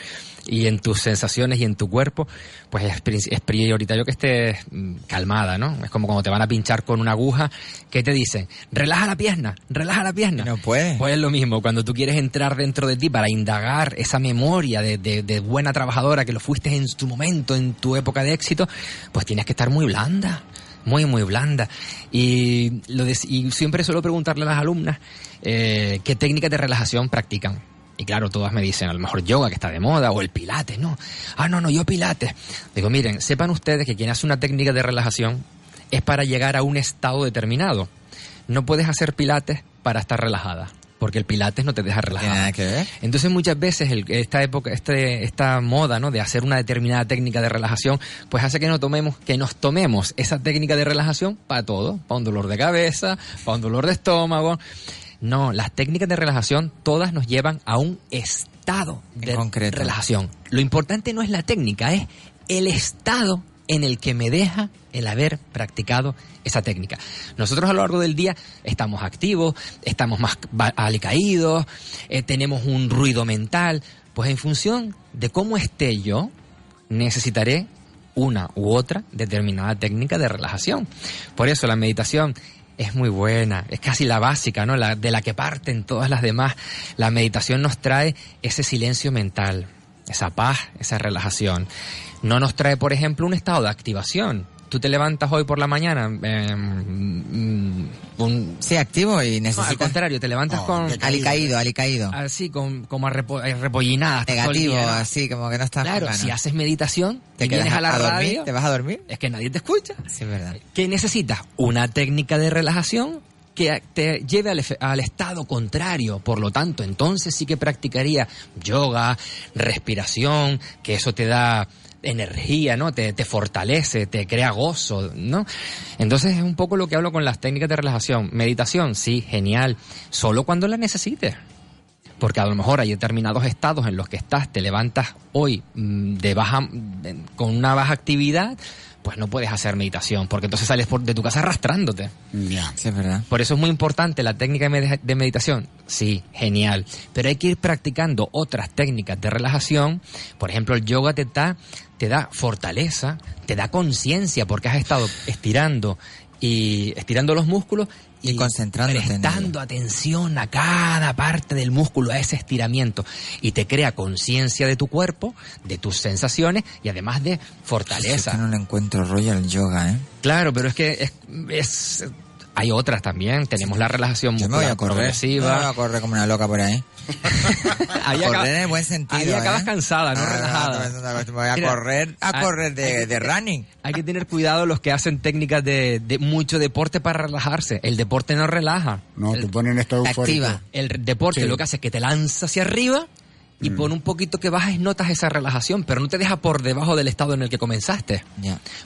y en tus sensaciones y en tu cuerpo, pues es, pri- es prioritario que estés mm, calmada, ¿no? Es como cuando te van a pinchar con una aguja, que te dicen? Relaja la pierna, relaja la pierna. No puede. Pues es lo mismo, cuando tú quieres entrar dentro de ti para indagar esa memoria de, de- de buena trabajadora que lo fuiste en tu momento, en tu época de éxito, pues tienes que estar muy blanda, muy, muy blanda. Y, lo de- y siempre suelo preguntarle a las alumnas eh, qué técnicas de relajación practican. Y claro, todas me dicen, a lo mejor yoga que está de moda, o el pilates, ¿no? Ah, no, no, yo pilates. Digo, miren, sepan ustedes que quien hace una técnica de relajación es para llegar a un estado determinado. No puedes hacer pilates para estar relajada, porque el pilates no te deja ¿Tiene relajada. nada que ver? Entonces muchas veces el- esta época, este, esta moda, ¿no? De hacer una determinada técnica de relajación, pues hace que nos tomemos, que nos tomemos esa técnica de relajación para todo, para un dolor de cabeza, para un dolor de estómago. No, las técnicas de relajación todas nos llevan a un estado de En concreto. relajación. Lo importante no es la técnica, es el estado en el que me deja el haber practicado esa técnica. Nosotros a lo largo del día estamos activos, estamos más alicaídos, eh, tenemos un ruido mental, pues en función de cómo esté yo, necesitaré una u otra determinada técnica de relajación. Por eso la meditación es muy buena, es casi la básica, ¿no? La, de la que parten todas las demás. La meditación nos trae ese silencio mental, esa paz, esa relajación. No nos trae, por ejemplo, un estado de activación. Tú te levantas hoy por la mañana, eh, un, Sí, activo y no, al necesitas... contrario, te levantas Oh, con alicaído, alicaído. así, con, como todo el Negativo, día, ¿no? así, como que no estás... Claro, si haces meditación, ¿Te y quedas vienes a la dormir? radio, ¿Te vas a dormir? es que nadie te escucha. Sí, es verdad. ¿Qué necesitas? Una técnica de relajación que te lleve al, efe- al estado contrario. Por lo tanto, entonces sí que practicaría yoga, respiración, que eso te da energía, ¿no? Te, te fortalece, te crea gozo, ¿no? Entonces es un poco lo que hablo con las técnicas de relajación. Meditación, sí, genial. Solo cuando la necesites. Porque a lo mejor hay determinados estados en los que estás, te levantas hoy mm, de baja, de- con una baja actividad, pues no puedes hacer meditación, porque entonces sales por- de tu casa arrastrándote. Ya. Sí, es verdad. Por eso es muy importante la técnica de med- de meditación. Sí, genial. Pero hay que ir practicando otras técnicas de relajación. Por ejemplo, el yoga te da, te da fortaleza, te da conciencia, porque has estado estirando y estirando los músculos Y prestando atención a cada parte del músculo, a ese estiramiento. Y te crea conciencia de tu cuerpo, de tus sensaciones y además de Es fortaleza. que no le encuentro rollo al yoga, ¿eh? Claro, pero es que es, es- hay otras también. Tenemos la relajación Yo me voy muscular a correr. progresiva. No, me voy a correr como una loca por ahí. Ahí correr acaba- en el buen sentido. ahí acabas ¿eh? cansada, no Ah, relajada. Me voy a Mira, correr, a hay- correr de, que- de running. Hay que tener cuidado los que hacen técnicas de, de mucho deporte para relajarse. El deporte no relaja. No, el, te ponen estado Te eufórico. activa. el deporte Sí. lo que hace es que te lanza hacia arriba y Mm. por un poquito que bajas notas esa relajación, pero no te deja por debajo del estado en el que comenzaste.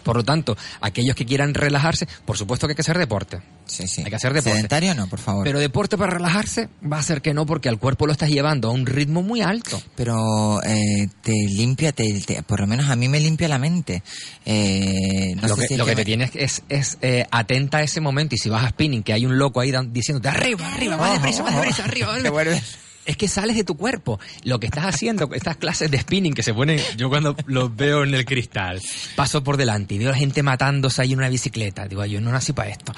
Por lo tanto, aquellos que quieran relajarse, por supuesto que hay que hacer deporte. Sí, sí. Hay que hacer deporte. Sedentario no, por favor. Pero deporte para relajarse va a ser que no, porque al cuerpo lo estás llevando a un ritmo muy alto. pero eh, te limpia, te, te- por lo menos a mí me limpia la mente. Eh, no lo sé que, si lo que me- te tienes es, es eh, atenta a ese momento y si vas a spinning, que hay un loco ahí diciéndote arriba, arriba, más deprisa, más deprisa, arriba, Te arriba. Es que sales de tu cuerpo. Lo que estás haciendo, estas clases de spinning que se ponen, yo cuando los veo en el cristal, paso por delante y veo a la gente matándose ahí en una bicicleta. Digo, "Ay, yo no nací para esto.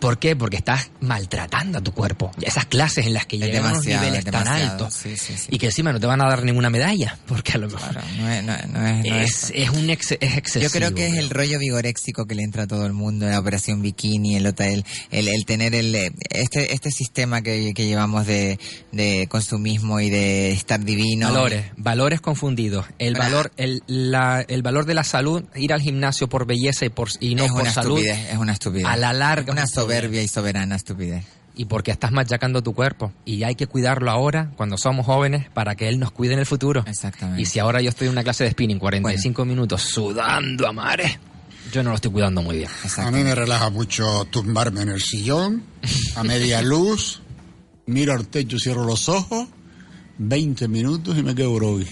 ¿Por qué? Porque estás maltratando a tu cuerpo. Esas clases en las que llegan a unos niveles es tan altos Sí, sí, sí. y que encima no te van a dar ninguna medalla, porque a lo mejor Claro, no es, no, es- no es- no es- es, es un ex- es excesivo. Yo creo que es el rollo vigoréxico que le entra a todo el mundo, la operación bikini, el hotel, el, el tener el, eh, este, este sistema que, que llevamos de, de consumismo y de estar divino. Valores, valores confundidos. El Bra- valor, el, la- el valor de la salud, ir al gimnasio por belleza y, por, y no es por una salud. estupidez, es una estupidez. A la larga Una soberbia y soberana estupidez. Y porque estás machacando tu cuerpo. Y hay que cuidarlo ahora, cuando somos jóvenes, para que él nos cuide en el futuro. Exactamente. Y si ahora yo estoy en una clase de spinning 45 minutos sudando a mares, yo no lo estoy cuidando muy bien. A mí me relaja mucho tumbarme en el sillón, a media luz, miro al techo, cierro los ojos, 20 minutos y me quedo groggy.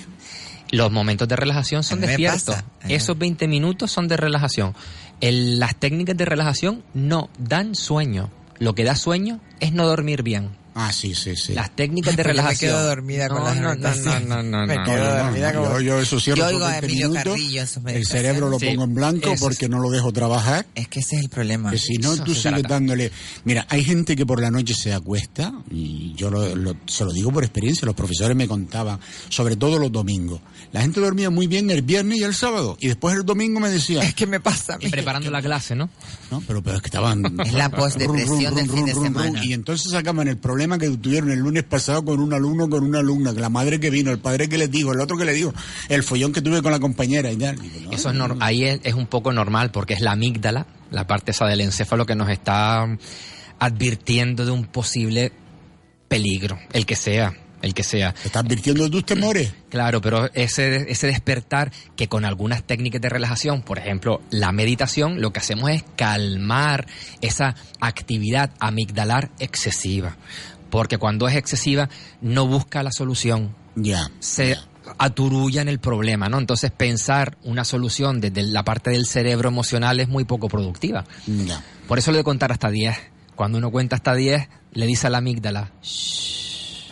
Los momentos de relajación son despiertos. Esos 20 minutos son de relajación. El- las técnicas de relajación no dan sueño. Lo que da sueño es no dormir bien. Ah, sí, sí, sí. Las técnicas de Porque me relajación. quedo dormida con no, las no, no, no, no, no, Me no. quedo No, dormida no, como- yo, yo eso cierro Yo oigo a 20 Emilio minutos, Carrillo en sus el cerebro lo Sí, pongo en blanco eso porque no lo dejo trabajar. Es que ese es el problema. Que si no, Eso tú sigues dándole... Mira, hay gente que por la noche se acuesta, y yo lo- lo- se lo digo por experiencia, los profesores me contaban, sobre todo los domingos. La gente dormía muy bien el viernes y el sábado, y después el domingo me decía, Es que me pasa mí. Preparando la clase, ¿no? ¿no? Pero, pero es que estaban... Es la postdepresión del fin de semana. Y entonces sacaban el problema que tuvieron el lunes pasado con un alumno, con una alumna, la madre que vino, el padre que les dijo, el otro que le dijo, el follón que tuve con la compañera y tal. Digo, no, Eso es ahí es, es un poco normal porque es la amígdala, la parte esa del encéfalo que nos está advirtiendo de un posible peligro, el que sea, el que sea. ¿Te estás advirtiendo de tus temores? Claro, pero ese, ese despertar que con algunas técnicas de relajación, por ejemplo, la meditación, lo que hacemos es calmar esa actividad amigdalar excesiva. Porque cuando es excesiva, no busca la solución, Ya. se aturulla en el problema, ¿no? Entonces pensar una solución desde la parte del cerebro emocional es muy poco productiva. Ya. Por eso lo de contar hasta 10. Cuando uno cuenta hasta 10, le dice a la amígdala, "Shh",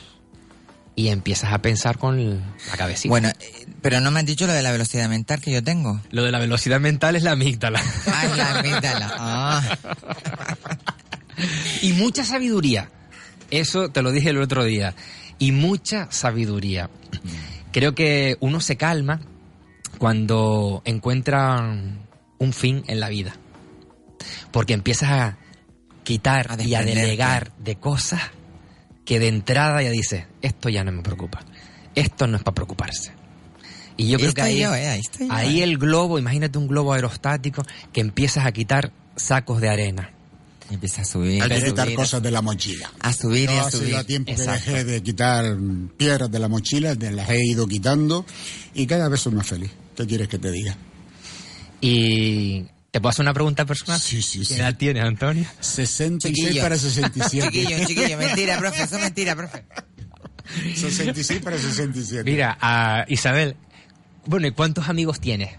y empiezas a pensar con la cabecita. Bueno, eh, pero no me han dicho lo de la velocidad mental que yo tengo. Lo de la velocidad mental es la amígdala. Ah, es la amígdala. Ah. y mucha sabiduría. Eso te lo dije el otro día. Y mucha sabiduría. Creo que uno se calma cuando encuentra un fin en la vida. Porque empiezas a quitar A y a delegar de cosas que de entrada ya dices, esto ya no me preocupa. Esto no es para preocuparse. Y yo creo que ahí, yo, eh, ahí estoy yo, ahí eh. el globo, imagínate un globo aerostático que empiezas a quitar sacos de arena. Empieza a subir. Hay que quitar subir, cosas de la mochila. A subir y a hace subir. ya tiempo que Exacto. dejé de quitar piedras de la mochila, de las he ido quitando y cada vez soy más feliz. ¿Qué quieres que te diga? Y te puedo hacer una pregunta personal. Sí, sí, ¿Qué sí. edad tienes, Antonio? 66 Chiquillo. para 67. Chiquillo, chiquillo, mentira, profe, eso es mentira, profe. 66 para 67. Mira, a Isabel, bueno, ¿y cuántos amigos tienes?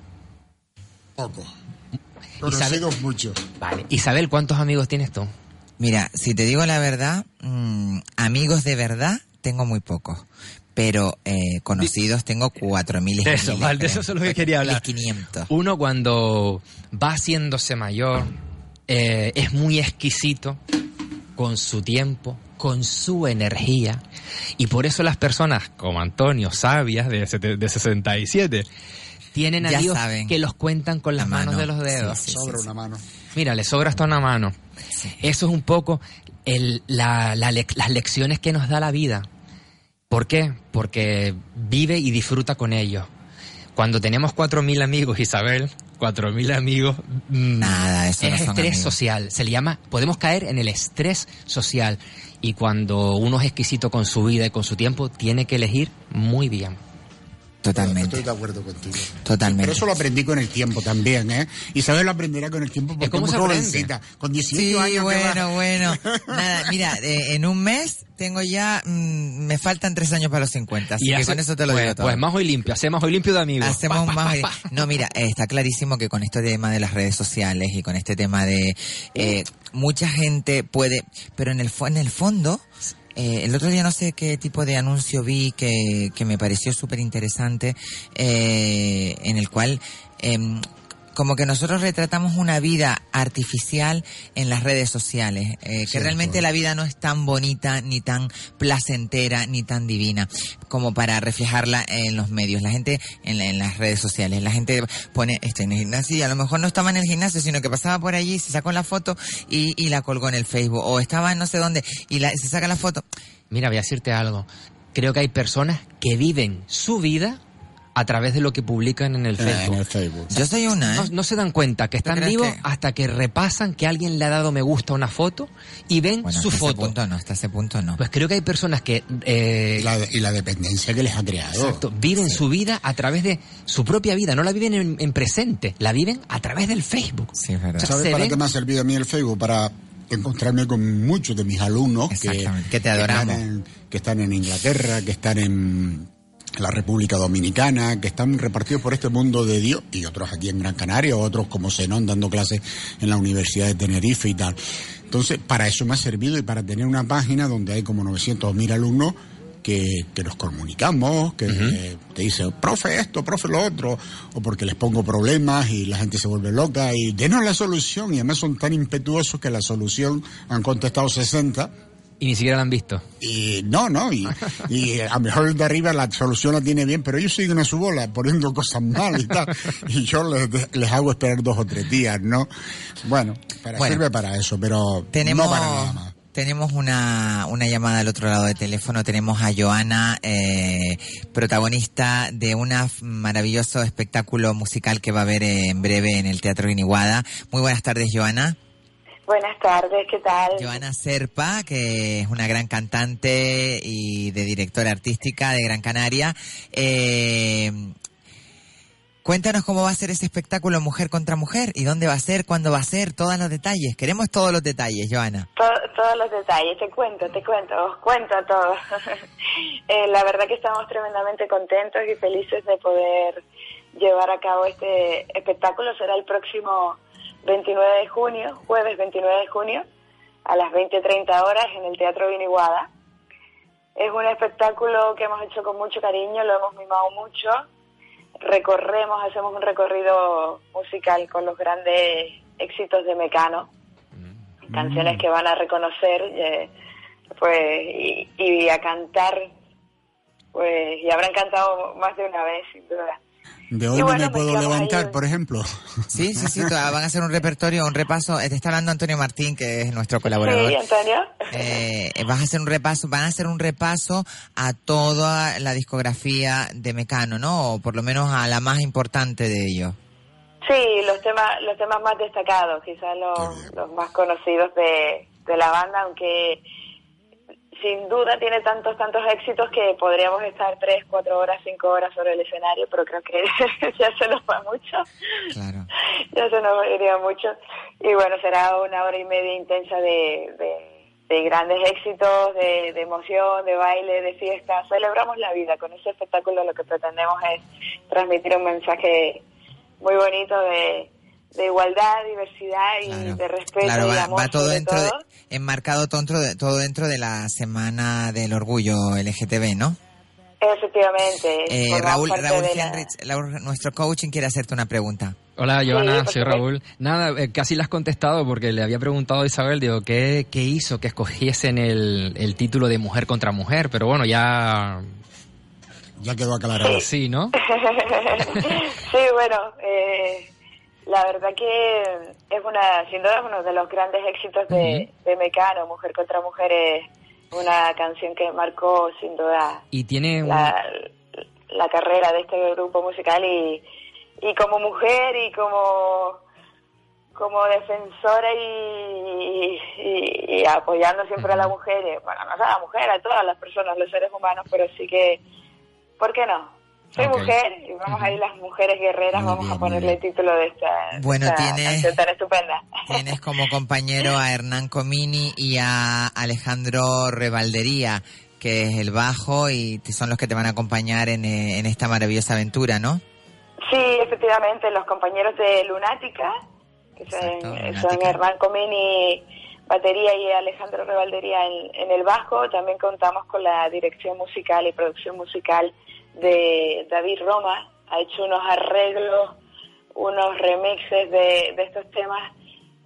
Poco. Isabel- Conocidos muchos. Vale. Isabel, ¿cuántos amigos tienes tú? Mira, si te digo la verdad, mm, amigos de verdad tengo muy pocos. Pero eh, conocidos tengo cuatro mil y Eso, de eso es lo que quería hablar. 500. Uno cuando va haciéndose mayor eh, es muy exquisito con su tiempo, con su energía. Y por eso las personas como Antonio, sabias de, de 67, tienen Ya amigos saben. que los cuentan con las La manos mano. de los dedos. Sí, sí, Sobra sí, una mano. Mira, le sobra hasta una mano. Eso es un poco el- la- la las lecciones que nos da la vida. ¿Por qué? Porque vive y disfruta con ellos. Cuando tenemos 4.000 amigos, Isabel, 4.000 amigos... mm, Nada, eso no Es son estrés amigos. social. Se le llama... Podemos caer en el estrés social. Y cuando uno es exquisito con su vida y con su tiempo, tiene que elegir muy bien. Totalmente. Estoy de acuerdo contigo. Totalmente. Pero eso lo aprendí con el tiempo también, ¿eh? Isabel lo aprenderá con el tiempo porque cómo es se muy jovencita. Con 18 Sí, años. bueno, bueno. Nada, mira, eh, en un mes tengo ya, mm, me faltan tres años para los 50, así Y que hace- con eso te lo pues, digo todo. Pues más hoy limpio, hacemos hoy limpio de amigos. Hacemos Pa, más. pa, pa. No, mira, eh, está clarísimo que con este tema de las redes sociales y con este tema de eh, mucha gente puede, pero en el fo- en el fondo, eh, el otro día no sé qué tipo de anuncio vi que, que me pareció súper interesante, eh, en el cual em, como que nosotros retratamos una vida artificial en las redes sociales, eh, que realmente la vida no es tan bonita, ni tan placentera, ni tan divina, como para reflejarla en los medios. La gente en, en las redes sociales, la gente pone, estoy en el gimnasio y a lo mejor no estaba en el gimnasio, sino que pasaba por allí, se sacó la foto y, y la colgó en el Facebook, o estaba en no sé dónde y la- se saca la foto. Mira, voy a decirte algo. Creo que hay personas que viven su vida a través de lo que publican en el Eh, Facebook. en el Facebook. Yo soy una, ¿eh? No, no se dan cuenta que están vivos que- hasta que repasan que alguien le ha dado me gusta a una foto y ven Bueno, su hasta ese foto. punto no, hasta ese punto no. Pues creo que hay personas que eh, Y la, y la dependencia que les ha creado. exacto, viven su vida a través de su propia vida, no la viven en, en presente, la viven a través del Facebook. Sí, es verdad. O sea, ¿Sabes para ven- qué me ha servido a mí el Facebook? Para encontrarme con muchos de mis alumnos que, Exactamente, que te están adoramos. en- que están en Inglaterra, que están en la República Dominicana, que están repartidos por este mundo de Dios, y otros aquí en Gran Canaria, otros como Zenón dando clases en la Universidad de Tenerife y tal. Entonces, para eso me ha servido y para tener una página donde hay como 900 mil alumnos que, que nos comunicamos, que eh, te dice, profe esto, profe lo otro, o porque les pongo problemas y la gente se vuelve loca y denos la solución y además son tan impetuosos que la solución han contestado 60 y ni siquiera la han visto. y no, no, y, y a lo mejor el de arriba la solución la tiene bien, pero ellos siguen a su bola poniendo cosas mal y tal. Y yo les, les hago esperar dos o tres días, ¿no? Bueno, para, Bueno. sirve para eso, pero Tenemos, no para nada más. tenemos una, una llamada al otro lado del teléfono. Tenemos a Joana, eh, protagonista de un maravilloso espectáculo musical que va a haber en breve en el Teatro Guiniguada. Muy buenas tardes, Joana. Buenas tardes, ¿qué tal? Joana Serpa, que es una gran cantante y de directora artística de Gran Canaria. Eh, cuéntanos cómo va a ser ese espectáculo Mujer contra Mujer y dónde va a ser, cuándo va a ser, todos los detalles. Queremos todos los detalles, Joana. To- todos los detalles, te cuento, te cuento, os cuento todo. Eh, la verdad que estamos tremendamente contentos y felices de poder llevar a cabo este espectáculo. Será el próximo 29 de junio, jueves 29 de junio, a las 20.30 horas en el Teatro Viniguada. Es un espectáculo que hemos hecho con mucho cariño, lo hemos mimado mucho. Recorremos, hacemos un recorrido musical con los grandes éxitos de Mecano canciones que van a reconocer, eh, pues, y, y a cantar, pues, y habrán cantado más de una vez, sin duda. De no bueno, me puedo levantar, por ejemplo. Sí, sí, sí, toda- van a hacer un repertorio, un repaso. Te está hablando Antonio Martín, que es nuestro colaborador. Sí, Antonio. Eh, vas a hacer un repaso, van a hacer un repaso a toda la discografía de Mecano, ¿no? O por lo menos a la más importante de ellos. Sí, los temas, los temas más destacados, quizás los, los más conocidos de, de la banda, aunque sin duda tiene tantos, tantos éxitos que podríamos estar tres, cuatro horas, cinco horas sobre el escenario, pero creo que ya se nos va mucho. Claro. ya se nos iría mucho. Y bueno, será una hora y media intensa de, de, de grandes éxitos, de, de emoción, de baile, de fiesta. Celebramos la vida. Con ese espectáculo lo que pretendemos es transmitir un mensaje muy bonito de, de igualdad, diversidad y de respeto Claro, y va, amor va todo dentro, de, todo. enmarcado dentro de, todo dentro de la Semana del Orgullo LGTB, ¿no? Efectivamente. Eh, Raúl, Raúl de la- Henrich, Raúl, nuestro coaching quiere hacerte una pregunta. Hola, Joana, por soy. Raúl. Nada, eh, casi la has contestado porque le había preguntado a Isabel, digo, ¿qué, qué hizo que escogiesen el, el título de Mujer contra Mujer? Pero bueno, ya... Ya quedó aclarado. Sí, ¿no? sí, bueno, eh, la verdad que es una, sin duda es uno de los grandes éxitos de, de Mecano, Mujer contra Mujer es una canción que marcó sin duda Y tiene un... la, la carrera de este grupo musical y, y como mujer y como como defensora y, y- y apoyando siempre a la mujer, y, bueno, no a la mujer, a todas las personas, los seres humanos, pero sí que, ¿por qué no? Soy mujer y vamos a ir las mujeres guerreras, vamos a ponerle el título de esta, Bueno, esta tiene- canción tan estupenda. Tienes como compañero a Hernán Comini y a Alejandro Revaldería, que es el bajo y son los que te van a acompañar en, eh, en esta maravillosa aventura, ¿no? Sí, efectivamente, los compañeros de Lunática, que son, son Hernán Comini, batería, y Alejandro Revaldería en, en el bajo. También contamos con la dirección musical y producción musical de David Roma. Ha hecho unos arreglos, unos remixes de, de estos temas.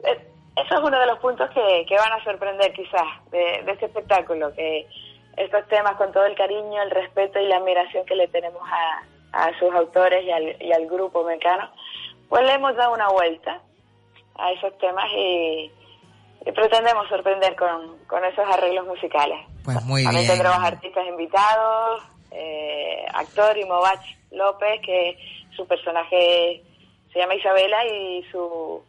Eso es uno de los puntos que, que van a sorprender quizás de, de este espectáculo, que estos temas con todo el cariño, el respeto y la admiración que le tenemos a, a sus autores y al, y al grupo mecano, pues le hemos dado una vuelta a esos temas y, y pretendemos sorprender con, con esos arreglos musicales. Pues muy También bien. tendremos artistas invitados, eh, actor Imovach López, que su personaje se llama Isabela y su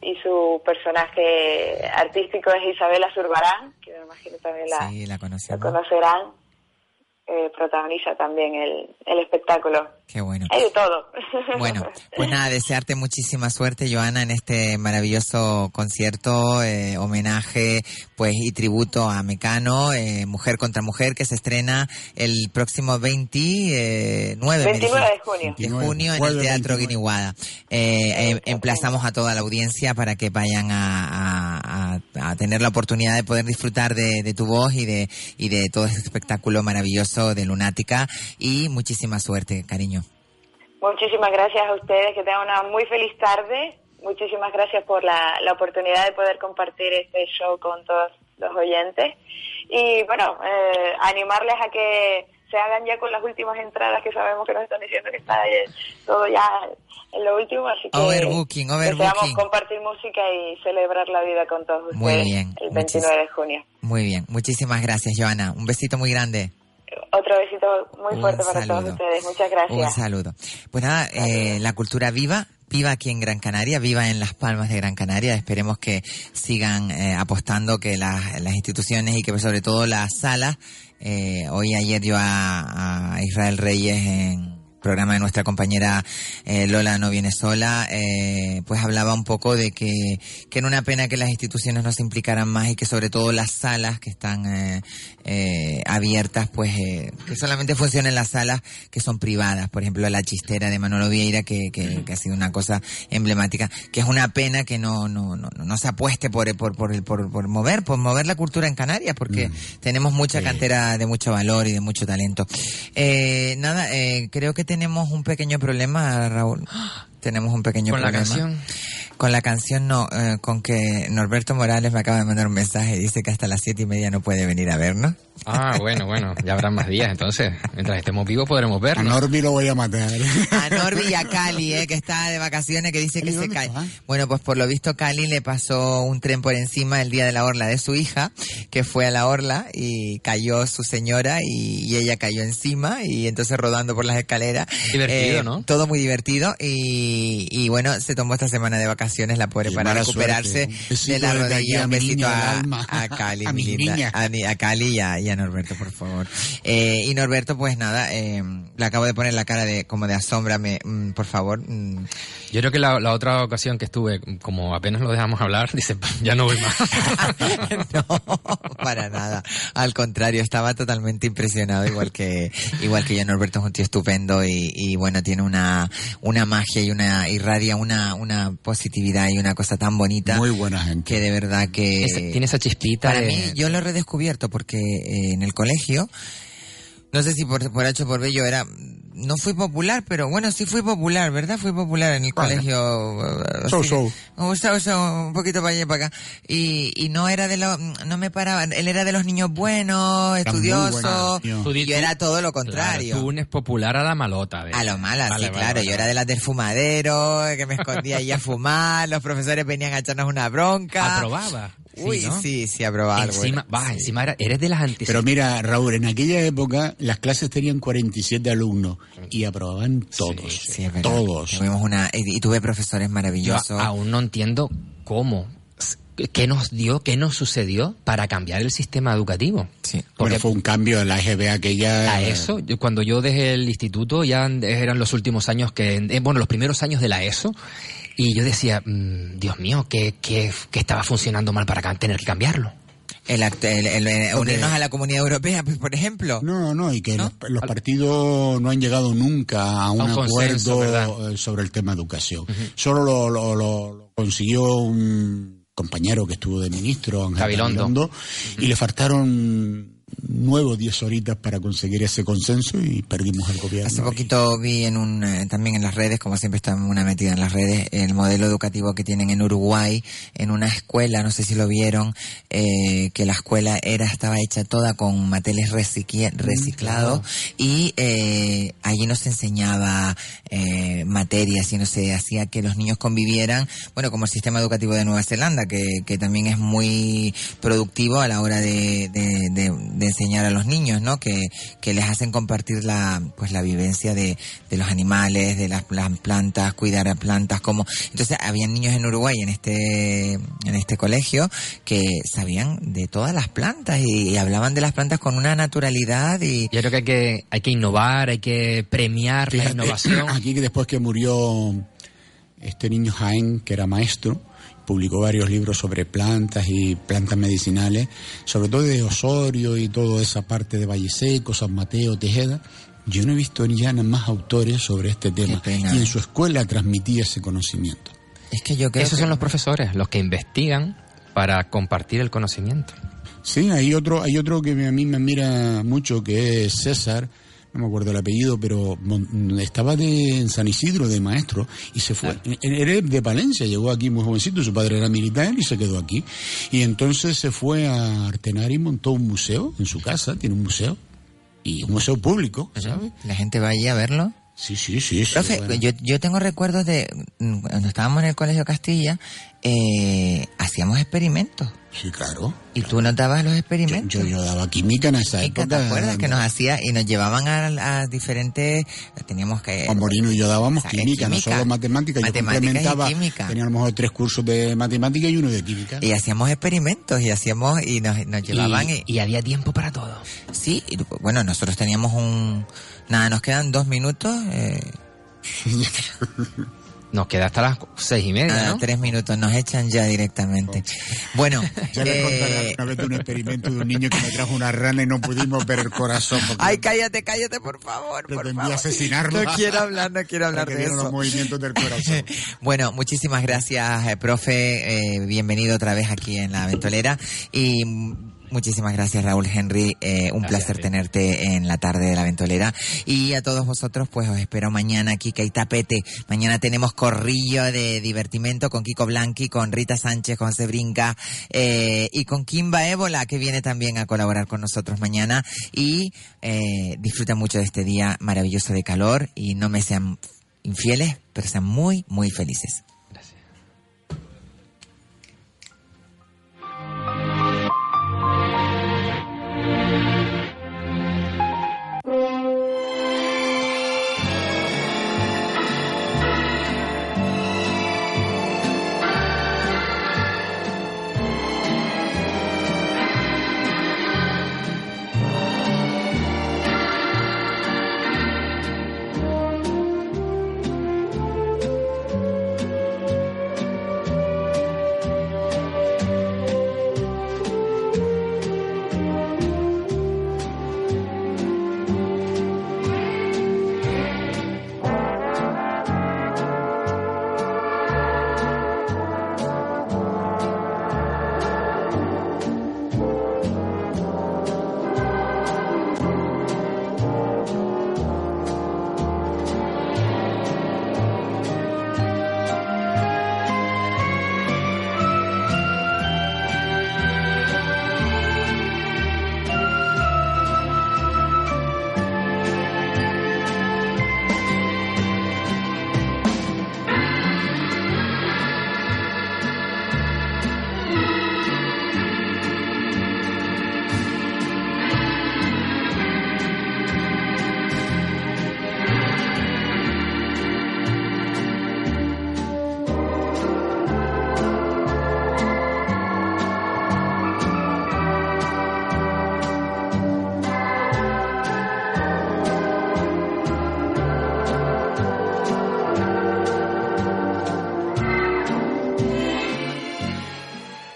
y su personaje artístico es Isabela Zurbarán, que me imagino también la, Sí, la conocerán. Eh, protagoniza también el, el espectáculo. Qué bueno. Hay de todo. Bueno, pues nada, desearte muchísima suerte, Joana, en este maravilloso concierto, eh, homenaje, pues, y tributo a Mecano, eh, Mujer contra Mujer, que se estrena el próximo 29, me 29 dijiste, de junio. de junio en el Teatro Guiniguada. Eh, eh, emplazamos a toda la audiencia para que vayan a, a- a- a tener la oportunidad de poder disfrutar de, de tu voz y de, y de todo este espectáculo maravilloso de Lunática y muchísima suerte, cariño. Muchísimas gracias a ustedes, que tengan una muy feliz tarde. Muchísimas gracias por la, la oportunidad de poder compartir este show con todos los oyentes. Y bueno, eh, animarles a que se hagan ya con las últimas entradas que sabemos que nos están diciendo que está eh, todo ya en lo último. Así que Overbooking, overbooking. deseamos compartir música y celebrar la vida con todos ustedes Muy bien, el 29 de junio. Muy bien, muchísimas gracias, Joana. Un besito muy grande. Otro besito muy Un fuerte para todos ustedes. Muchas Un gracias. saludo. Pues nada, eh, la cultura viva, viva aquí en Gran Canaria, viva en Las Palmas de Gran Canaria. Esperemos que sigan eh, apostando que las, las instituciones y que sobre todo las salas, eh, hoy ayer yo a, a Israel Reyes en programa de nuestra compañera eh, Lola no viene sola, eh, pues hablaba un poco de que, que era una pena que las instituciones no se implicaran más y que sobre todo las salas que están eh, eh, abiertas, pues eh, que solamente funcionen las salas que son privadas, por ejemplo la chistera de Manolo Vieira que, que, que ha sido una cosa emblemática, que es una pena que no, no, no, no se apueste por, por, por, por, por mover, por mover la cultura en Canarias, porque tenemos mucha cantera de mucho valor y de mucho talento. Nada, creo que tenemos un pequeño problema, Raúl. Tenemos un pequeño ¿Con la problema. canción? Con la canción no, eh, con que Norberto Morales me acaba de mandar un mensaje y dice que hasta las siete y media no puede venir a vernos. Ah, bueno, bueno, ya habrá más días entonces. Mientras estemos vivos podremos A vernos. Norby lo voy a matar. A Norby y a Cali, eh, que está de vacaciones, que dice que se cae. Bueno, pues por lo visto Cali le pasó un tren por encima el día de la orla de su hija, que fue a la orla y cayó su señora y, y ella cayó encima y entonces rodando por las escaleras. Divertido, Eh, ¿no? Todo muy divertido y, y bueno, se tomó esta semana de vacaciones la pobre Y para recuperarse suerte. De la rodilla. Un besito a, a Cali, A mi linda. niña. A, a Cali y a, y a Norberto, por favor. Eh, y Norberto, pues nada, eh, le acabo de poner la cara de como de asómbrame, mm, por favor. mm. Yo creo que la, la otra ocasión que estuve, como apenas lo dejamos hablar, dice, ya no voy más. no, para nada. Al contrario, estaba totalmente impresionado, igual que igual que yo. Norberto es un tío estupendo y, y bueno, tiene una una magia y una irradia una una positividad y una cosa tan bonita. Muy buena gente. Que de verdad que tiene esa chispita Para de- mí, yo lo he redescubierto porque eh, en el colegio no sé si por, por H o por B yo era, no fui popular, pero bueno, sí fui popular, ¿verdad? Fui popular en el Vale. colegio. eh, So, así, so. un so, so, un poquito para allá y para acá. Y, y no era de los, no me paraba, él era de los niños buenos, estudiosos, y yo era todo lo contrario. Claro, tú unes popular a la malota. de- A lo mala, Vale, sí, vale, claro. vale, Yo era de las del fumadero, que me escondía ahí a fumar, los profesores venían a echarnos una bronca. Aprobaba. Sí, sí, sí, aprobaba algo. Encima, va, encima era- eres de las Pero mira, Raúl, en aquella época las clases tenían 47 alumnos y aprobaban todos. Sí, es verdad. todos. Tuvimos una, y, y tuve profesores Yo maravillosos. aún no entiendo cómo. ¿Qué nos dio, qué nos sucedió para cambiar el sistema educativo? Sí. Porque Bueno, fue un cambio de la EGB aquella. a eso, yo- cuando yo dejé el instituto, ya eran los últimos años que, bueno, los primeros años de la ESO, y yo decía, mm, Dios mío, ¿qué, qué, qué estaba funcionando mal para tener que cambiarlo? El, act- el- el- el- unirnos a la comunidad europea, pues, por ejemplo. No, no, y que Los, los partidos no han llegado nunca a un, acuerdo eh, sobre el tema educación. Solo lo, lo- consiguió un compañero que estuvo de ministro, Ángel Gabilondo. Gabilondo, y le faltaron nueve o diez horitas para conseguir ese consenso y perdimos el gobierno. Hace poquito vi en un, eh, también en las redes, como siempre está una metida en las redes, el modelo educativo que tienen en Uruguay, en una escuela, no sé si lo vieron, eh, que la escuela era, estaba hecha toda con materiales recicli- reciclados y eh, allí no se enseñaba eh, materias y no se hacía que los niños convivieran, bueno, como el sistema educativo de Nueva Zelanda, que, que también es muy productivo a la hora de, de- de- de enseñar a los niños, ¿no? Que, que les hacen compartir la, pues la vivencia de, de los animales, de las, las plantas, cuidar a plantas, como, entonces habían niños en Uruguay en este, en este colegio que sabían de todas las plantas y, y hablaban de las plantas con una naturalidad y, Yo creo que hay que, hay que innovar, hay que premiar la innovación. Aquí que después que murió este niño Jaén, que era maestro, publicó varios libros sobre plantas y plantas medicinales, sobre todo de Osorio y toda esa parte de Valle Seco, San Mateo, Tejeda. Yo no he visto ya nada más autores sobre este tema. pena. Y en su escuela transmitía ese conocimiento. es que yo creo Esos que- son los profesores, los que investigan para compartir el conocimiento. Sí, hay otro, hay otro que me- a mí me admira mucho, que es César, no me acuerdo el apellido, pero estaba de, en San Isidro de maestro y se fue. Era de Palencia, llegó aquí muy jovencito, su padre era militar y se quedó aquí. Y entonces se fue a Artenar y montó un museo en su casa, tiene un museo, y un museo público, ¿sabes? la gente va allí a verlo. Sí, sí, sí. sí, Profe, bueno. yo, yo tengo recuerdos de mm, cuando estábamos en el Colegio Castilla, eh, hacíamos experimentos. Sí, claro. Y tú nos dabas los Yo, experimentos. yo, yo daba química en esa ¿Y época. ¿Te acuerdas que nos hacía y nos llevaban a, a diferentes, teníamos que... Juan Morino y yo dábamos O sea, química, no química. solo matemática. Yo Matemáticas y complementaba, química. tenía a lo mejor tres cursos de matemática y uno de química. Y hacíamos experimentos y hacíamos y nos, nos llevaban y, y había tiempo para todo. sí, y, bueno, nosotros teníamos un nada, nos quedan dos minutos, eh, Nos queda hasta las seis y media, tres minutos, nos echan ya directamente. Bueno, Ya le contaré eh, una vez de un experimento de un niño que me trajo una rana y no pudimos ver el corazón. Ay, cállate, cállate, por favor, por favor. asesinarlo. No quiero hablar, no quiero hablar de eso. los movimientos del corazón. Bueno, muchísimas gracias, eh, profe. Eh, bienvenido otra vez aquí en la Ventolera. Y Muchísimas gracias, Raúl Henry. Eh, un placer tenerte en la tarde de la ventolera. Y a todos vosotros, pues os espero mañana aquí, que hay tapete. Mañana tenemos corrillo de divertimento con Kiko Blanqui, con Rita Sánchez, con Sebrinca eh, y con Kimba Ébola, que viene también a colaborar con nosotros mañana. Y eh, disfruta mucho de este día maravilloso de calor y no me sean infieles, pero sean muy, muy felices.